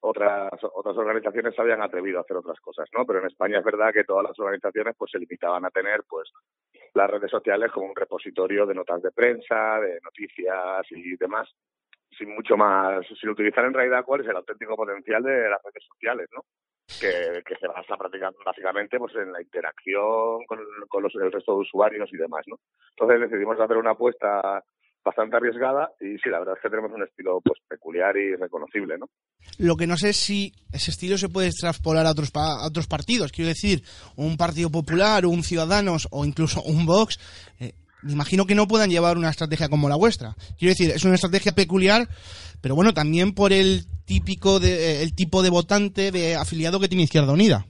otras otras organizaciones se habían atrevido a hacer otras cosas, ¿no? Pero en España es verdad que todas las organizaciones pues se limitaban a tener pues las redes sociales como un repositorio de notas de prensa, de noticias y demás, sin mucho más, sin utilizar en realidad cuál es el auténtico potencial de las redes sociales, ¿no? Que, que se basa prácticamente básicamente pues en la interacción con, los, el resto de usuarios y demás, ¿no? Entonces decidimos hacer una apuesta bastante arriesgada y sí, la verdad es que tenemos un estilo pues peculiar y reconocible, ¿no? Lo que no sé es si ese estilo se puede traspolar a otros a otros partidos, quiero decir, un Partido Popular, un Ciudadanos o incluso un Vox, eh, imagino que no puedan llevar una estrategia como la vuestra. Quiero decir, es una estrategia peculiar, pero bueno, también por el típico de, eh, el tipo de votante de afiliado que tiene Izquierda Unida.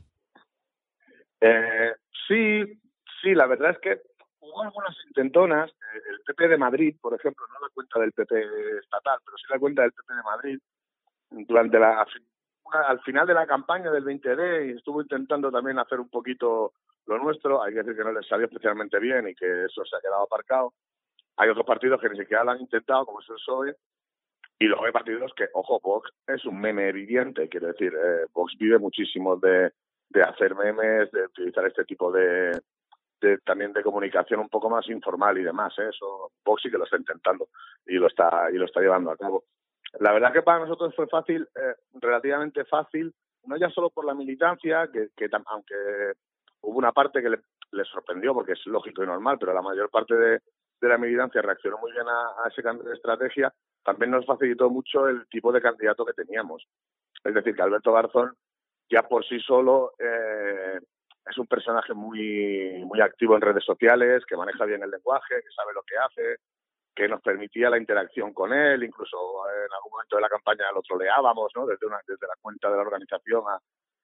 Eh, sí, sí, la verdad es que hubo algunas intentonas. Eh, el PP de Madrid, por ejemplo, no la cuenta del PP estatal, pero sí la cuenta del PP de Madrid, durante la al final de la campaña del 20D y estuvo intentando también hacer un poquito lo nuestro. Hay que decir que no les salió especialmente bien y que eso se ha quedado aparcado. Hay otros partidos que ni siquiera lo han intentado, como es el PSOE. Y luego hay partidos que, ojo, Vox es un meme viviente. Quiero decir, eh, Vox vive muchísimo de, de hacer memes, de utilizar este tipo de, también de comunicación un poco más informal y demás. ¿eh? Eso Vox sí que lo está intentando y lo está y lo está llevando a cabo. La verdad que para nosotros fue fácil, eh, relativamente fácil, no ya solo por la militancia, que, que aunque hubo una parte que le, sorprendió porque es lógico y normal, pero la mayor parte de, la militancia reaccionó muy bien a, ese cambio de estrategia, también nos facilitó mucho el tipo de candidato que teníamos. Es decir, que Alberto Garzón ya por sí solo eh, es un personaje muy, muy activo en redes sociales, que maneja bien el lenguaje, que sabe lo que hace, que nos permitía la interacción con él, incluso en algún momento de la campaña lo troleábamos, ¿no? Desde, una, desde la cuenta de la organización a,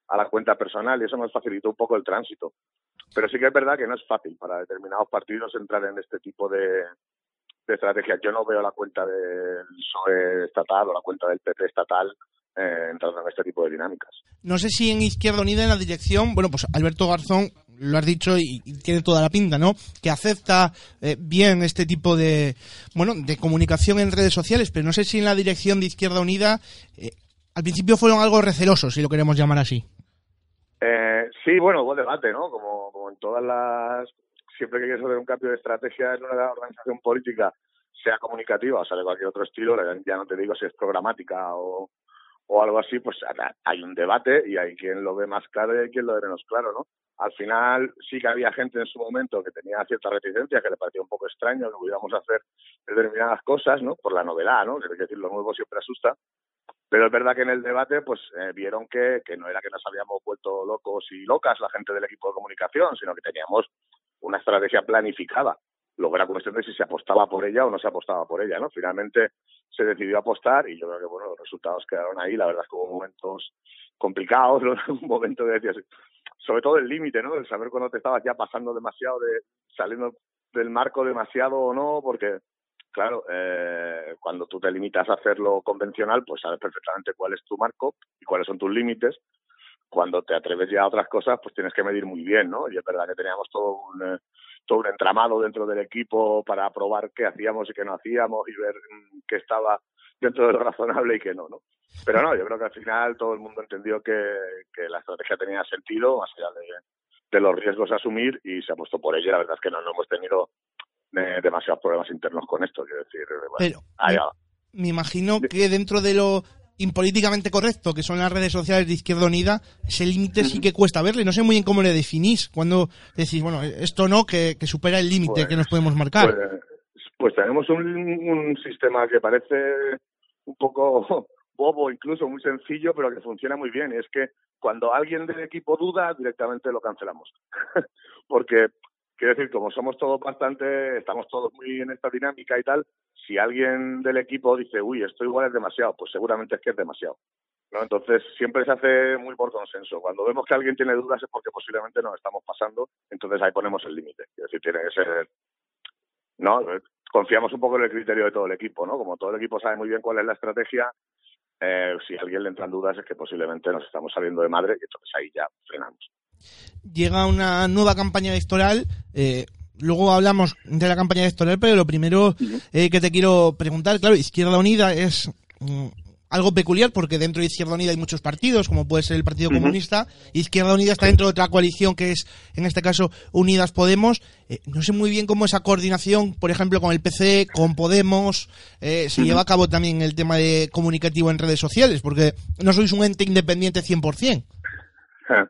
a la cuenta personal y eso nos facilitó un poco el tránsito. Pero sí que es verdad que no es fácil para determinados partidos entrar en este tipo de, de estrategias. Yo no veo la cuenta del PSOE estatal o la cuenta del PP estatal eh, entrando en este tipo de dinámicas. No sé si en Izquierda Unida, en la dirección, bueno, pues Alberto Garzón, lo has dicho y, tiene toda la pinta, ¿no? Que acepta eh, bien este tipo de, bueno, de comunicación en redes sociales, pero no sé si en la dirección de Izquierda Unida eh, al principio fueron algo recelosos, si lo queremos llamar así. Eh, sí, bueno, buen debate, ¿no? Como, como en todas las... Siempre que quieres hacer un cambio de estrategia en una organización política, sea comunicativa o sea de cualquier otro estilo, ya no te digo si es programática o, o algo así, pues hay un debate y hay quien lo ve más claro y hay quien lo ve menos claro, ¿no? Al final sí que había gente en su momento que tenía cierta reticencia, que le parecía un poco extraño que pudiéramos hacer determinadas cosas, ¿no? Por la novedad, ¿no? Es decir, lo nuevo siempre asusta. Pero es verdad que en el debate pues eh, vieron que, que no era que nos habíamos vuelto locos y locas la gente del equipo de comunicación, sino que teníamos una estrategia planificada. Luego era cuestión de si se apostaba por ella o no se apostaba por ella, ¿no? Finalmente se decidió apostar y yo creo que, bueno, los resultados quedaron ahí. La verdad es que hubo momentos complicados, un momento de decir, sobre todo el límite, ¿no? El saber cuándo te estabas ya pasando demasiado, de saliendo del marco demasiado o no, porque claro, eh, cuando tú te limitas a hacerlo convencional, pues sabes perfectamente cuál es tu marco y cuáles son tus límites. Cuando te atreves ya a otras cosas, pues tienes que medir muy bien, ¿no? Y es verdad que teníamos todo un, eh, todo un entramado dentro del equipo para probar qué hacíamos y qué no hacíamos y ver mm, qué estaba dentro de lo razonable y qué no, ¿no? Pero no, yo creo que al final todo el mundo entendió que, que la estrategia tenía sentido, más allá de, de los riesgos a asumir, y se ha puesto por ello. La verdad es que no, no hemos tenido demasiados problemas internos con esto. Quiero decir, Pero, me, imagino que dentro de lo impolíticamente correcto que son las redes sociales de Izquierda Unida, ese límite sí que cuesta verle. No sé muy bien cómo le definís. Cuando decís, bueno, esto no, que, supera el límite que nos pues, podemos marcar. Pues, pues tenemos un, un sistema que parece un poco bobo, incluso muy sencillo, pero que funciona muy bien. Y es que cuando alguien del equipo duda, directamente lo cancelamos. Porque Quiero decir, como somos todos bastante, estamos todos muy en esta dinámica y tal, si alguien del equipo dice, uy, esto igual es demasiado, pues seguramente es que es demasiado. ¿no? Entonces, siempre se hace muy por consenso. Cuando vemos que alguien tiene dudas es porque posiblemente nos estamos pasando, entonces ahí ponemos el límite. Es decir, tiene que ser. ¿no? Confiamos un poco en el criterio de todo el equipo, ¿no? Como todo el equipo sabe muy bien cuál es la estrategia, eh, si a alguien le entran dudas es que posiblemente nos estamos saliendo de madre y entonces ahí ya frenamos llega una nueva campaña electoral. Eh, luego hablamos de la campaña electoral, pero lo primero eh, que te quiero preguntar, claro, Izquierda Unida es mm, algo peculiar porque dentro de Izquierda Unida hay muchos partidos, como puede ser el Partido Comunista. Izquierda Unida está dentro de otra coalición que es, en este caso, Unidas Podemos. Eh, no sé muy bien cómo esa coordinación, por ejemplo, con el PC, con Podemos, eh, se lleva a cabo también el tema de comunicativo en redes sociales, porque no sois un ente independiente 100%.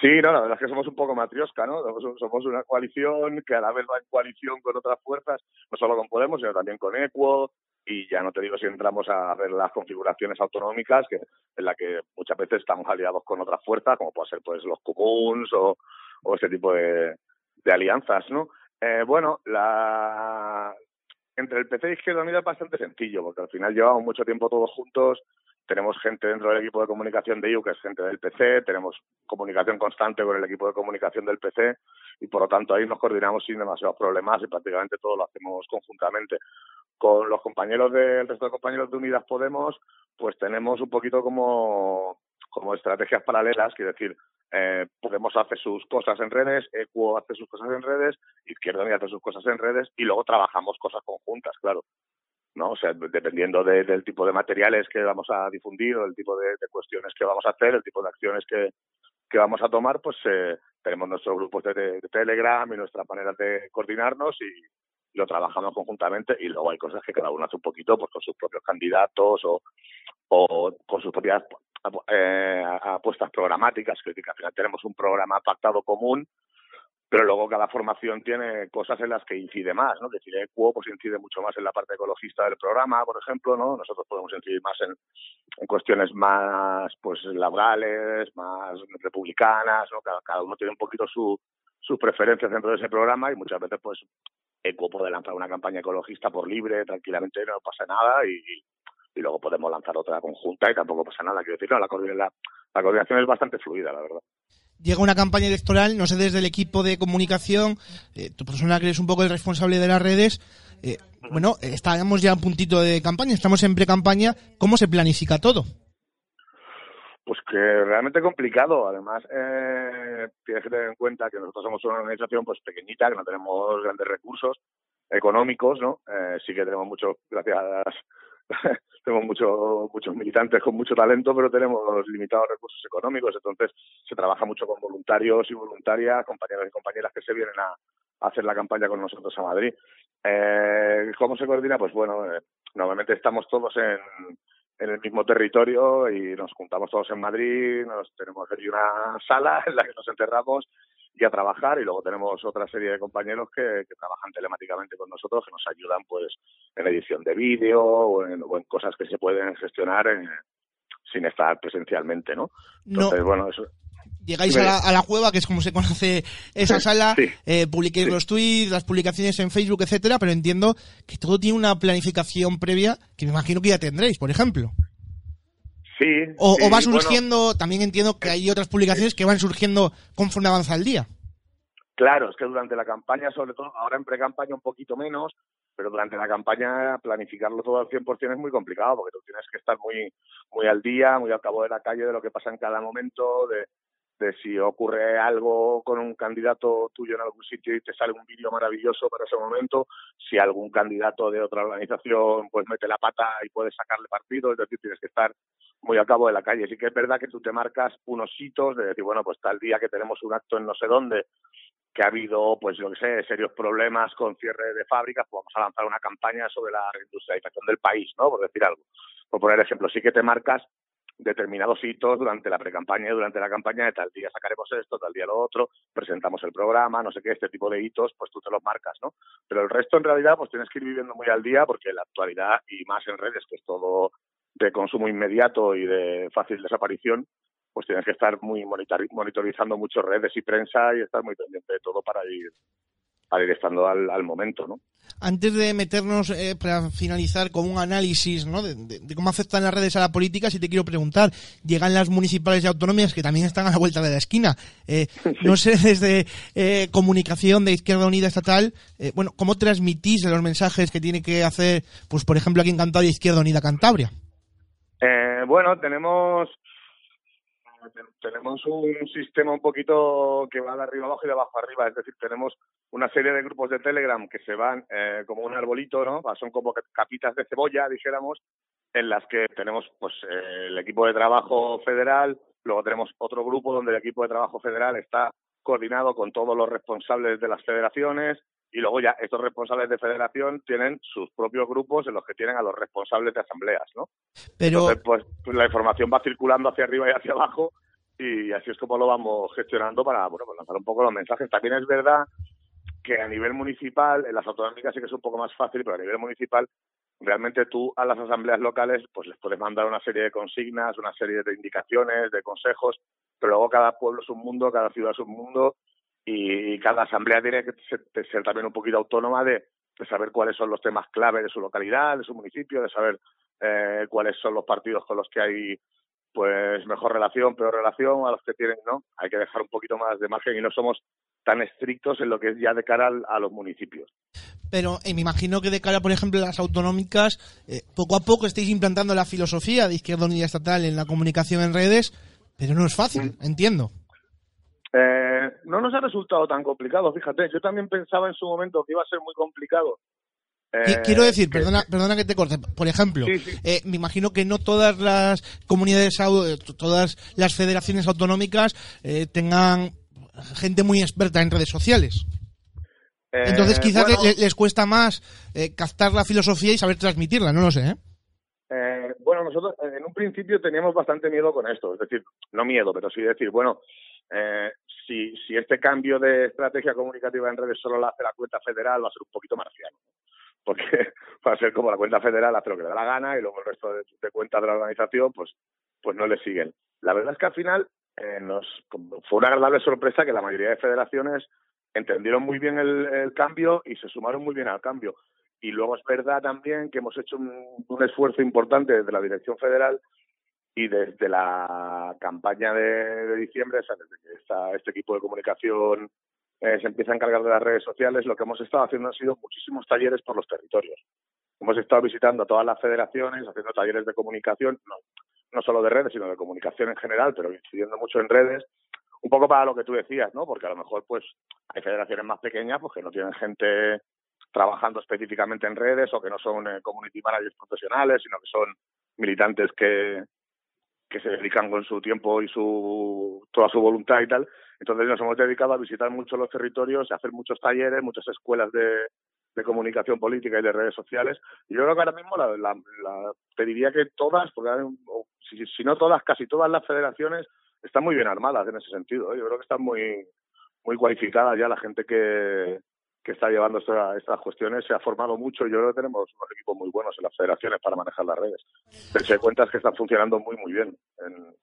Sí, no, la verdad es que somos un poco matriosca, ¿no? Somos una coalición que a la vez va en coalición con otras fuerzas, no solo con Podemos, sino también con Equo, y ya no te digo si entramos a ver las configuraciones autonómicas, que en la que muchas veces estamos aliados con otras fuerzas, como puede ser pues los comuns o, o este tipo de, de alianzas, ¿no? Eh, bueno, la entre el PC y Izquierda Unida es bastante sencillo, porque al final llevamos mucho tiempo todos juntos, tenemos gente dentro del equipo de comunicación de IU que es gente del PC, tenemos comunicación constante con el equipo de comunicación del PC y por lo tanto ahí nos coordinamos sin demasiados problemas y prácticamente todo lo hacemos conjuntamente. Con los compañeros del resto de compañeros de Unidas Podemos, pues tenemos un poquito como, como estrategias paralelas, quiero decir, eh, Podemos hace sus cosas en redes, Equo hace sus cosas en redes, Izquierda Unida hace sus cosas en redes y luego trabajamos cosas conjuntas, claro. ¿No? O sea, dependiendo del tipo de materiales que vamos a difundir o el tipo de, cuestiones que vamos a hacer, el tipo de acciones que, que vamos a tomar, pues eh, tenemos nuestros grupos de, Telegram y nuestra manera de coordinarnos y lo trabajamos conjuntamente y luego hay cosas que cada uno hace un poquito pues con sus propios candidatos o, o con sus propias eh, apuestas programáticas, que al final tenemos un programa pactado común pero luego cada formación tiene cosas en las que incide más, ¿no? Decir, ECUO pues incide mucho más en la parte ecologista del programa, por ejemplo, ¿no? Nosotros podemos incidir más en, cuestiones más, pues, laborales, más republicanas, ¿no? Cada, uno tiene un poquito su, sus preferencias dentro de ese programa y muchas veces, pues, ECUO puede lanzar una campaña ecologista por libre, tranquilamente, no pasa nada y, y luego podemos lanzar otra conjunta y tampoco pasa nada. Quiero decir, no, la, la, la coordinación es bastante fluida, la verdad llega una campaña electoral, no sé desde el equipo de comunicación, eh, tu persona que eres un poco el responsable de las redes, eh, bueno, estamos ya a puntito de campaña, estamos en pre-campaña, ¿cómo se planifica todo? Pues que realmente complicado. Además, eh, tienes que tener en cuenta que nosotros somos una organización pues pequeñita, que no tenemos grandes recursos económicos, ¿no? Eh, sí que tenemos mucho, gracias tenemos muchos muchos militantes con mucho talento, pero tenemos limitados recursos económicos, entonces se trabaja mucho con voluntarios y voluntarias, compañeros y compañeras que se vienen a, hacer la campaña con nosotros a Madrid. Eh, ¿Cómo se coordina? Pues bueno, eh, normalmente estamos todos en, en el mismo territorio y nos juntamos todos en Madrid, nos tenemos aquí una sala en la que nos enterramos y a trabajar y luego tenemos otra serie de compañeros que, trabajan telemáticamente con nosotros que nos ayudan pues en edición de vídeo o en, cosas que se pueden gestionar sin estar presencialmente, ¿no? Entonces, bueno, eso, Llegáis a la, a la, cueva, que es como se conoce esa sala, eh, publiquéis los tweets, las publicaciones en Facebook, etcétera, pero entiendo que todo tiene una planificación previa que me imagino que ya tendréis, por ejemplo. O, va surgiendo, también entiendo que hay otras publicaciones que van surgiendo conforme avanza el día. Claro, es que durante la campaña, sobre todo, ahora en pre-campaña un poquito menos, pero durante la campaña planificarlo todo al 100% es muy complicado porque tú tienes que estar muy, muy al día, muy al cabo de la calle de lo que pasa en cada momento, de, de si ocurre algo con un candidato tuyo en algún sitio y te sale un vídeo maravilloso para ese momento, si algún candidato de otra organización pues mete la pata y puede sacarle partido, es decir, tienes que estar muy a cabo de la calle. Sí que es verdad que tú te marcas unos hitos de decir, bueno, pues tal día que tenemos un acto en no sé dónde, que ha habido, pues yo que sé, serios problemas con cierre de fábricas, pues vamos a lanzar una campaña sobre la reindustrialización del país, ¿no? Por decir algo. Por poner ejemplo, sí que te marcas determinados hitos durante la precampaña y durante la campaña de tal día sacaremos esto, tal día lo otro, presentamos el programa, no sé qué, este tipo de hitos, pues tú te los marcas, ¿no? Pero el resto en realidad pues tienes que ir viviendo muy al día porque la actualidad y más en redes, que es todo de consumo inmediato y de fácil desaparición, pues tienes que estar muy monitorizando mucho redes y prensa y estar muy pendiente de todo para ir para ir estando al, momento, ¿no? Antes de meternos, eh, para finalizar, con un análisis ¿no? De, cómo afectan las redes a la política, si te quiero preguntar, llegan las municipales y autonómicas que también están a la vuelta de la esquina. Eh, no sé, desde eh, comunicación de Izquierda Unida Estatal, bueno, ¿cómo transmitís los mensajes que tiene que hacer, pues por ejemplo, aquí en Cantabria, Izquierda Unida Cantabria? bueno, tenemos tenemos un sistema un poquito que va de arriba abajo y de abajo arriba, es decir, tenemos una serie de grupos de Telegram que se van eh, como un arbolito, ¿no? Son como capitas de cebolla, dijéramos, en las que tenemos pues el equipo de trabajo federal, luego tenemos otro grupo donde el equipo de trabajo federal está coordinado con todos los responsables de las federaciones y luego ya estos responsables de federación tienen sus propios grupos en los que tienen a los responsables de asambleas, ¿no? Pero Entonces, pues, pues la información va circulando hacia arriba y hacia abajo y así es como lo vamos gestionando para bueno, pues lanzar un poco los mensajes. También es verdad que a nivel municipal, en las autonómicas sí que es un poco más fácil, pero a nivel municipal realmente tú a las asambleas locales pues les puedes mandar una serie de consignas, una serie de indicaciones, de consejos, pero luego cada pueblo es un mundo, cada ciudad es un mundo y, cada asamblea tiene que ser, ser también un poquito autónoma de, de, saber cuáles son los temas clave de su localidad, de su municipio, de saber eh, cuáles son los partidos con los que hay pues mejor relación, peor relación, a los que tienen, ¿no? Hay que dejar un poquito más de margen y no somos tan estrictos en lo que es ya de cara al, a los municipios. Pero eh, me imagino que de cara, por ejemplo, a las autonómicas, eh, poco a poco estáis implantando la filosofía de Izquierda Unida Estatal en la comunicación en redes, pero no es fácil, mm. entiendo. Eh, no nos ha resultado tan complicado, fíjate. Yo también pensaba en su momento que iba a ser muy complicado. Eh, Quiero decir, que, perdona, perdona que te corte. Por ejemplo, sí, sí. Eh, me imagino que no todas las comunidades, todas las federaciones autonómicas eh, tengan gente muy experta en redes sociales. Entonces quizás bueno, les, les cuesta más captar la filosofía y saber transmitirla, no lo sé. Eh, bueno, nosotros en un principio teníamos bastante miedo con esto, es decir, no miedo, pero sí decir, bueno, eh, si, si este cambio de estrategia comunicativa en redes solo la hace la cuenta federal, va a ser un poquito marciano. Porque va a ser como la cuenta federal hace lo que le da la gana y luego el resto de, cuentas de la organización, pues, pues no le siguen. La verdad es que al final eh, nos fue una agradable sorpresa que la mayoría de federaciones entendieron muy bien el, cambio y se sumaron muy bien al cambio. Y luego es verdad también que hemos hecho un esfuerzo importante desde la Dirección Federal y desde la campaña de, diciembre, o sea, desde que está este equipo de comunicación eh, se empieza a encargar de las redes sociales, lo que hemos estado haciendo han sido muchísimos talleres por los territorios. Hemos estado visitando a todas las federaciones, haciendo talleres de comunicación, no, no solo de redes, sino de comunicación en general, pero incidiendo mucho en redes, un poco para lo que tú decías, ¿no? Porque a lo mejor pues hay federaciones más pequeñas pues que no tienen gente trabajando específicamente en redes o que no son eh, community managers profesionales, sino que son militantes que, que se dedican con su tiempo y su toda su voluntad y tal. Entonces nos hemos dedicado a visitar mucho los territorios, a hacer muchos talleres, muchas escuelas de, de comunicación política y de redes sociales. Y yo creo que ahora mismo la, la, te diría que todas, porque si, si no todas, casi todas las federaciones están muy bien armadas en ese sentido. ¿eh? Yo creo que están muy muy cualificadas ya la gente que, que está llevando esta, estas cuestiones se ha formado mucho yo creo que tenemos unos equipos muy buenos en las federaciones para manejar las redes. Pensé cuentas que están funcionando muy, muy bien en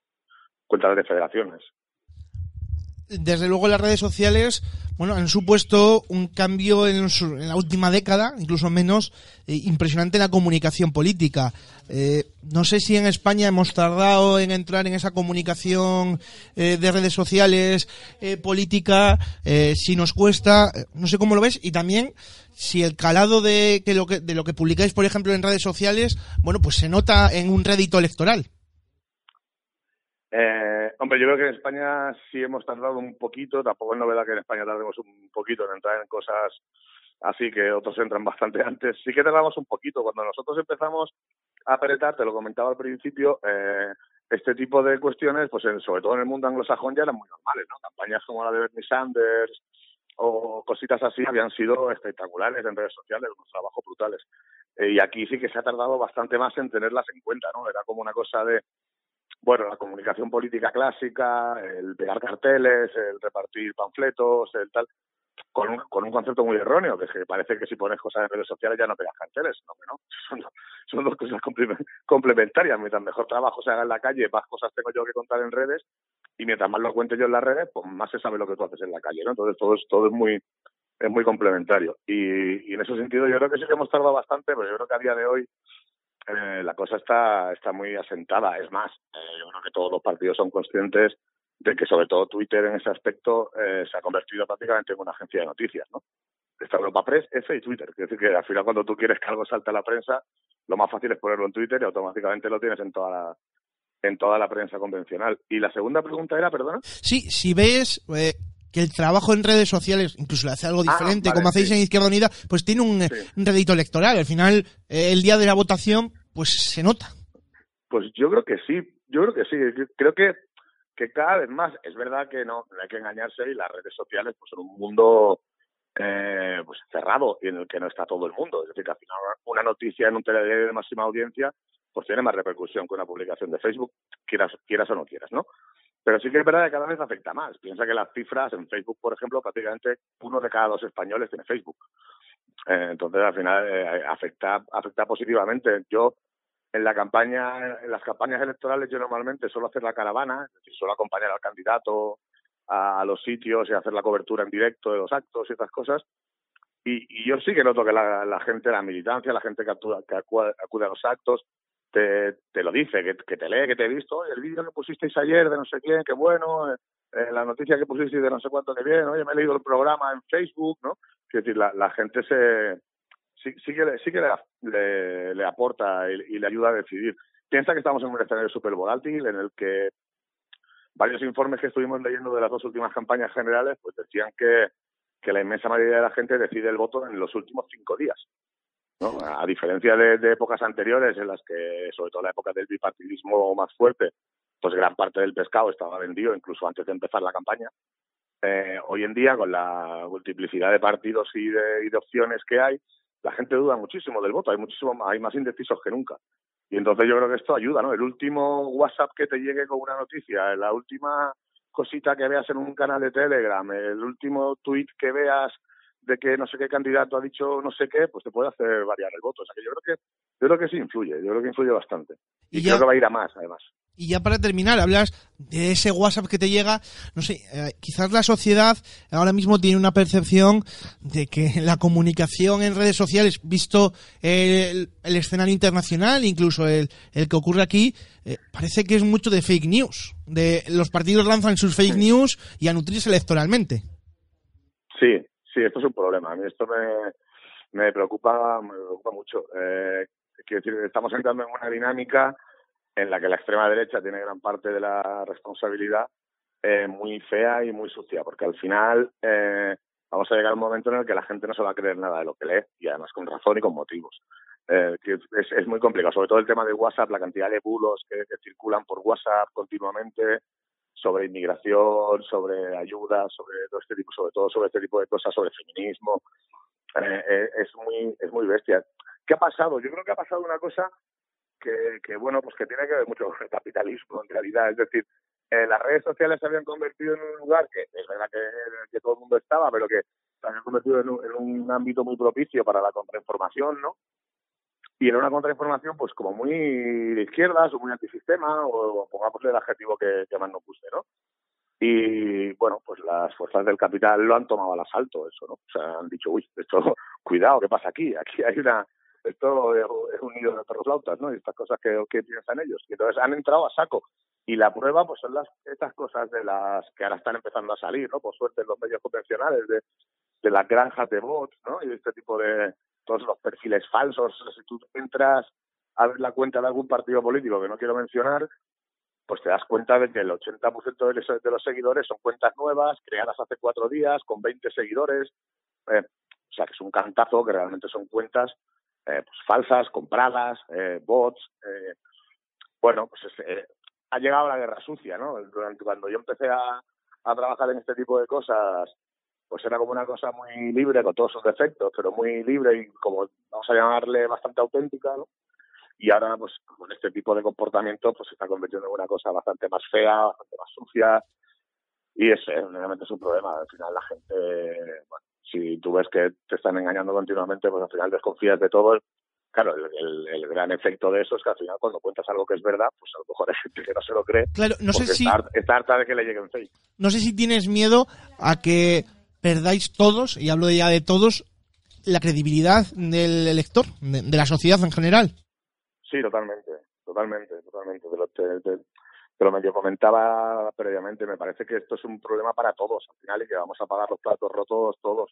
cuentas de federaciones. Desde luego las redes sociales, bueno, han supuesto un cambio en, su, en la última década, incluso menos, eh, impresionante en la comunicación política. Eh, no sé si en España hemos tardado en entrar en esa comunicación eh, de redes sociales política, si nos cuesta, no sé cómo lo ves, y también si el calado de, que lo que, de lo que publicáis, por ejemplo, en redes sociales, bueno, pues se nota en un rédito electoral. Eh, hombre, yo creo que en España sí hemos tardado un poquito, tampoco es novedad que en España tardemos un poquito en entrar en cosas así que otros entran bastante antes. Sí que tardamos un poquito. Cuando nosotros empezamos a apretar, te lo comentaba al principio, eh, este tipo de cuestiones, pues en, sobre todo en el mundo anglosajón ya eran muy normales, ¿no? Campañas como la de Bernie Sanders o cositas así habían sido espectaculares en redes sociales, unos trabajos brutales. Eh, y aquí sí que se ha tardado bastante más en tenerlas en cuenta, ¿no? Era como una cosa de, bueno, la comunicación política clásica, el pegar carteles, el repartir panfletos, el tal, con un, con un concepto muy erróneo, que es que parece que si pones cosas en redes sociales ya no pegas carteles, no, no, son, son dos cosas complementarias, mientras mejor trabajo se haga en la calle, más cosas tengo yo que contar en redes, y mientras más lo cuente yo en las redes, pues más se sabe lo que tú haces en la calle, ¿no? Entonces todo es, todo es muy es muy complementario. Y, y en ese sentido yo creo que sí que hemos tardado bastante, pero yo creo que a día de hoy eh, la cosa está, está muy asentada. Es más, eh, yo creo que todos los partidos son conscientes de que sobre todo Twitter en ese aspecto eh, se ha convertido prácticamente en una agencia de noticias, ¿no? Está Europa Press, F y Twitter. Es decir, que al final cuando tú quieres que algo salte a la prensa, lo más fácil es ponerlo en Twitter y automáticamente lo tienes en toda la, en toda la prensa convencional. Y la segunda pregunta era, perdona. Sí, si ves eh, que el trabajo en redes sociales incluso le hace algo diferente, ah, vale, como hacéis sí. en Izquierda Unida, pues tiene un, sí. un rédito electoral. Al final, eh, el día de la votación, pues se nota. Pues yo creo que sí, yo creo que sí. Creo que, que cada vez más, es verdad que no, no hay que engañarse y las redes sociales pues son un mundo eh, pues cerrado y en el que no está todo el mundo. Es decir, que al final una noticia en un telediario de máxima audiencia pues tiene más repercusión que una publicación de Facebook, quieras, quieras o no quieras, ¿no? Pero sí que es verdad que cada vez afecta más. Piensa que las cifras en Facebook, por ejemplo, prácticamente uno de cada dos españoles tiene Facebook. Eh, entonces, al final, eh, afecta, positivamente. Yo, en la campaña, en las campañas electorales, yo normalmente suelo hacer la caravana, es decir, suelo acompañar al candidato a, los sitios y hacer la cobertura en directo de los actos y estas cosas. Y, yo sí que noto que la, gente, la militancia, la gente que, que acude a los actos, te, lo dice, que, te lee, que te he visto, el vídeo que pusisteis ayer de no sé quién, qué bueno, eh, eh, la noticia que pusisteis de no sé cuánto, que bien, oye, me he leído el programa en Facebook, ¿no? Es decir, la, gente se sí, que, le, sí que le, aporta y, le ayuda a decidir. Piensa que estamos en un escenario súper volátil en el que varios informes que estuvimos leyendo de las dos últimas campañas generales pues decían que la inmensa mayoría de la gente decide el voto en los últimos cinco días. A diferencia de, épocas anteriores en las que, sobre todo la época del bipartidismo más fuerte, pues gran parte del pescado estaba vendido incluso antes de empezar la campaña. Eh, hoy en día, con la multiplicidad de partidos y de, opciones que hay, la gente duda muchísimo del voto, hay muchísimo hay más indecisos que nunca. Y entonces yo creo que esto ayuda, ¿no? El último WhatsApp que te llegue con una noticia, la última cosita que veas en un canal de Telegram, el último tweet que veas de que no sé qué candidato ha dicho no sé qué, pues te puede hacer variar el voto. O sea que yo creo que, yo creo que sí influye, yo creo que influye bastante. Y, creo que va a ir a más, además. Y ya para terminar, hablas de ese WhatsApp que te llega, no sé, eh, quizás la sociedad ahora mismo tiene una percepción de que la comunicación en redes sociales, visto el, escenario internacional, incluso el, el que ocurre aquí, eh, parece que es mucho de fake news. De los partidos lanzan sus fake news y a nutrirse electoralmente. Sí, sí, esto es un problema. A mí esto me, preocupa, me preocupa mucho. Eh, quiero decir, estamos entrando en una dinámica en la que la extrema derecha tiene gran parte de la responsabilidad eh, muy fea y muy sucia, porque al final eh, vamos a llegar a un momento en el que la gente no se va a creer nada de lo que lee, y además con razón y con motivos. Eh, es, es, muy complicado, sobre todo el tema de WhatsApp, la cantidad de bulos que circulan por WhatsApp continuamente, sobre inmigración, sobre ayuda, sobre todo este tipo, sobre todo sobre este tipo de cosas, sobre feminismo. Eh, eh, es muy es muy bestia. ¿Qué ha pasado? Yo creo que ha pasado una cosa que, que bueno, pues que tiene que ver mucho con el capitalismo en realidad. Es decir, eh, las redes sociales se habían convertido en un lugar que es verdad que, que todo el mundo estaba, pero que se habían convertido en un, en un ámbito muy propicio para la contrainformación, ¿no? Y era una contrainformación pues como muy de izquierdas o muy antisistema o pongámosle el adjetivo que, más nos guste, ¿no? Y bueno, pues las fuerzas del capital lo han tomado al asalto, eso, ¿no? O sea, han dicho, uy, esto, cuidado, ¿qué pasa aquí? Aquí hay una, esto es un nido de perros lautas, ¿no? Y estas cosas que, que piensan ellos. Y entonces han entrado a saco. Y la prueba, pues son las, estas cosas de las que ahora están empezando a salir, ¿no? Por suerte en los medios convencionales de, de las granjas de bots, ¿no? Y este tipo de, todos los perfiles falsos. Si tú entras a ver la cuenta de algún partido político que no quiero mencionar, pues te das cuenta de que el 80% de los seguidores son cuentas nuevas, creadas hace cuatro días, con 20 seguidores. Eh, o sea, que es un cantazo, que realmente son cuentas eh, pues falsas, compradas, eh, bots. bueno, pues ha llegado la guerra sucia, ¿no? Durante, cuando yo empecé a trabajar en este tipo de cosas pues era como una cosa muy libre, con todos sus defectos, pero muy libre y como vamos a llamarle bastante auténtica, ¿no? Y ahora, pues con este tipo de comportamiento, pues se está convirtiendo en una cosa bastante más fea, bastante más sucia, y ese realmente es un problema. Al final la gente, bueno, si tú ves que te están engañando continuamente, pues al final desconfías de todo. Claro, el, gran efecto de eso es que al final cuando cuentas algo que es verdad, pues a lo mejor hay gente que no se lo cree. Claro, no sé si... Está, harta de que le lleguen fake. No sé si tienes miedo a que perdáis todos, y hablo ya de todos, la credibilidad del elector, de, la sociedad en general. Sí, totalmente, totalmente, totalmente. Te lo, medio comentaba previamente, me parece que esto es un problema para todos al final y que vamos a pagar los platos rotos todos.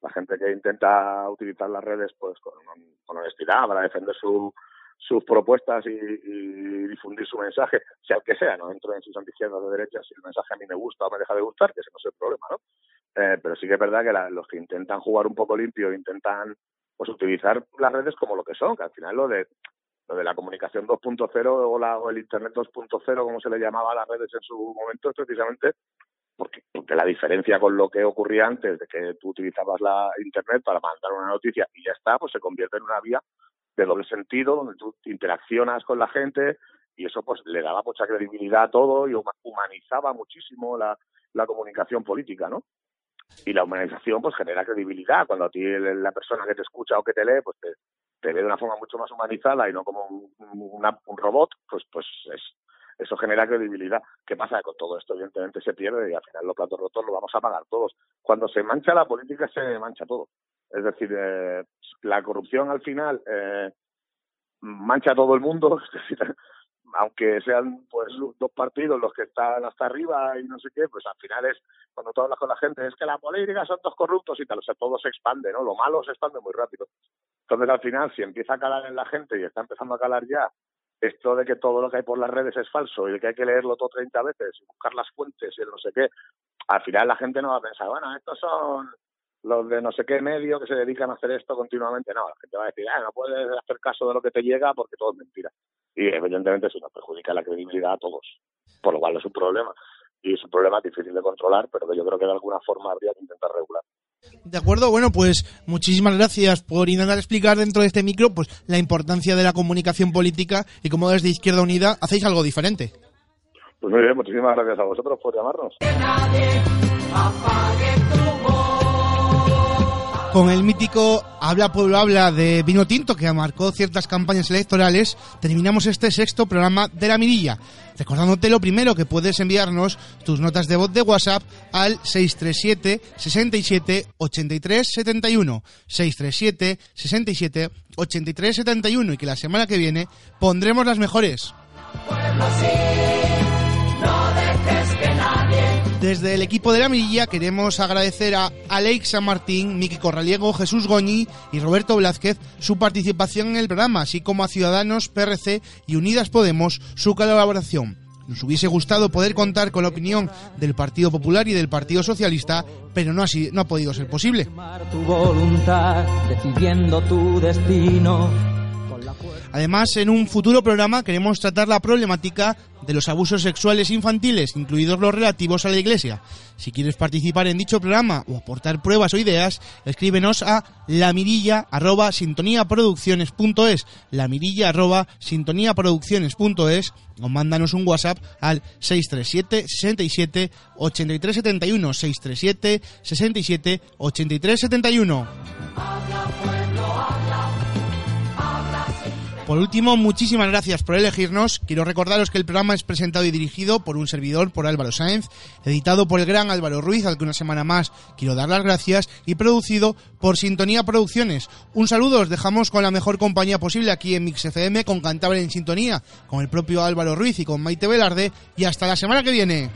La gente que intenta utilizar las redes pues con, honestidad para defender su, sus propuestas y, difundir su mensaje, sea el que sea, no entro en sus antizquierdas de derecha, si el mensaje a mí me gusta o me deja de gustar, que ese no es el problema, ¿no? Pero sí que es verdad que los que intentan jugar un poco limpio, intentan pues utilizar las redes como lo que son, que al final lo de lo de la comunicación 2.0 o, la, o el Internet 2.0, como se le llamaba a las redes en su momento, es precisamente porque, porque la diferencia con lo que ocurría antes de que tú utilizabas la Internet para mandar una noticia y ya está, pues se convierte en una vía de doble sentido, donde tú interaccionas con la gente y eso pues le daba mucha credibilidad a todo y humanizaba muchísimo la, la comunicación política, ¿no? Y la humanización pues genera credibilidad. Cuando a ti la persona que te escucha o que te lee, pues te, ve de una forma mucho más humanizada y no como un, un robot, pues pues es, eso genera credibilidad. ¿Qué pasa? Con todo esto, evidentemente, se pierde y al final los platos rotos los vamos a pagar todos. Cuando se mancha la política, se mancha todo. Es decir, eh, la corrupción al final eh, mancha a todo el mundo. aunque sean pues dos partidos los que están hasta arriba y no sé qué, pues al final es cuando tú hablas con la gente, es que la política son dos corruptos y tal, o sea, todo se expande, ¿no? Lo malo se expande muy rápido. Entonces al final, si empieza a calar en la gente y está empezando a calar ya esto de que todo lo que hay por las redes es falso y de que hay que leerlo todo 30 veces y buscar las fuentes y no sé qué, al final la gente no va a pensar, bueno, estos son los de no sé qué medio que se dedican a hacer esto continuamente. No, la gente va a decir, ah, no puedes hacer caso de lo que te llega porque todo es mentira. Y evidentemente eso nos perjudica la credibilidad a todos, por lo cual es un problema. Y es un problema difícil de controlar, pero que yo creo que de alguna forma habría que intentar regular. De acuerdo, bueno, pues muchísimas gracias por intentar explicar dentro de este micro pues la importancia de la comunicación política y cómo desde Izquierda Unida hacéis algo diferente. Pues muy bien, muchísimas gracias a vosotros por llamarnos. Con el mítico Habla Pueblo Habla de Vino Tinto que marcó ciertas campañas electorales, terminamos este sexto programa de la mirilla. Recordándote lo primero que puedes enviarnos tus notas de voz de WhatsApp al 637 67 83 71 637 67 83 71 y que la semana que viene pondremos las mejores. Desde el equipo de la Mirilla queremos agradecer a Alex San Martín, Miki Corraliego, Jesús Goñi y Roberto Blázquez su participación en el programa, así como a Ciudadanos, PRC y Unidas Podemos su colaboración. Nos hubiese gustado poder contar con la opinión del Partido Popular y del Partido Socialista, pero no ha, no ha podido ser posible. Además, en un futuro programa queremos tratar la problemática de los abusos sexuales infantiles, incluidos los relativos a la Iglesia. Si quieres participar en dicho programa o aportar pruebas o ideas, escríbenos a lamirilla@sintoniaproducciones.es, lamirilla@sintoniaproducciones.es o mándanos un WhatsApp al 637 67 83 71 637 67 83 71. Por último, muchísimas gracias por elegirnos. Quiero recordaros que el programa es presentado y dirigido por un servidor, por Álvaro Sáenz, editado por el gran Álvaro Ruiz, al que una semana más quiero dar las gracias, y producido por Sintonía Producciones. Un saludo, os dejamos con la mejor compañía posible aquí en Mix FM, con Cantabria en Sintonía, con el propio Álvaro Ruiz y con Maite Velarde, y hasta la semana que viene.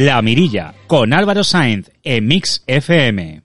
La Mirilla, con Álvaro Sainz, en Mix FM.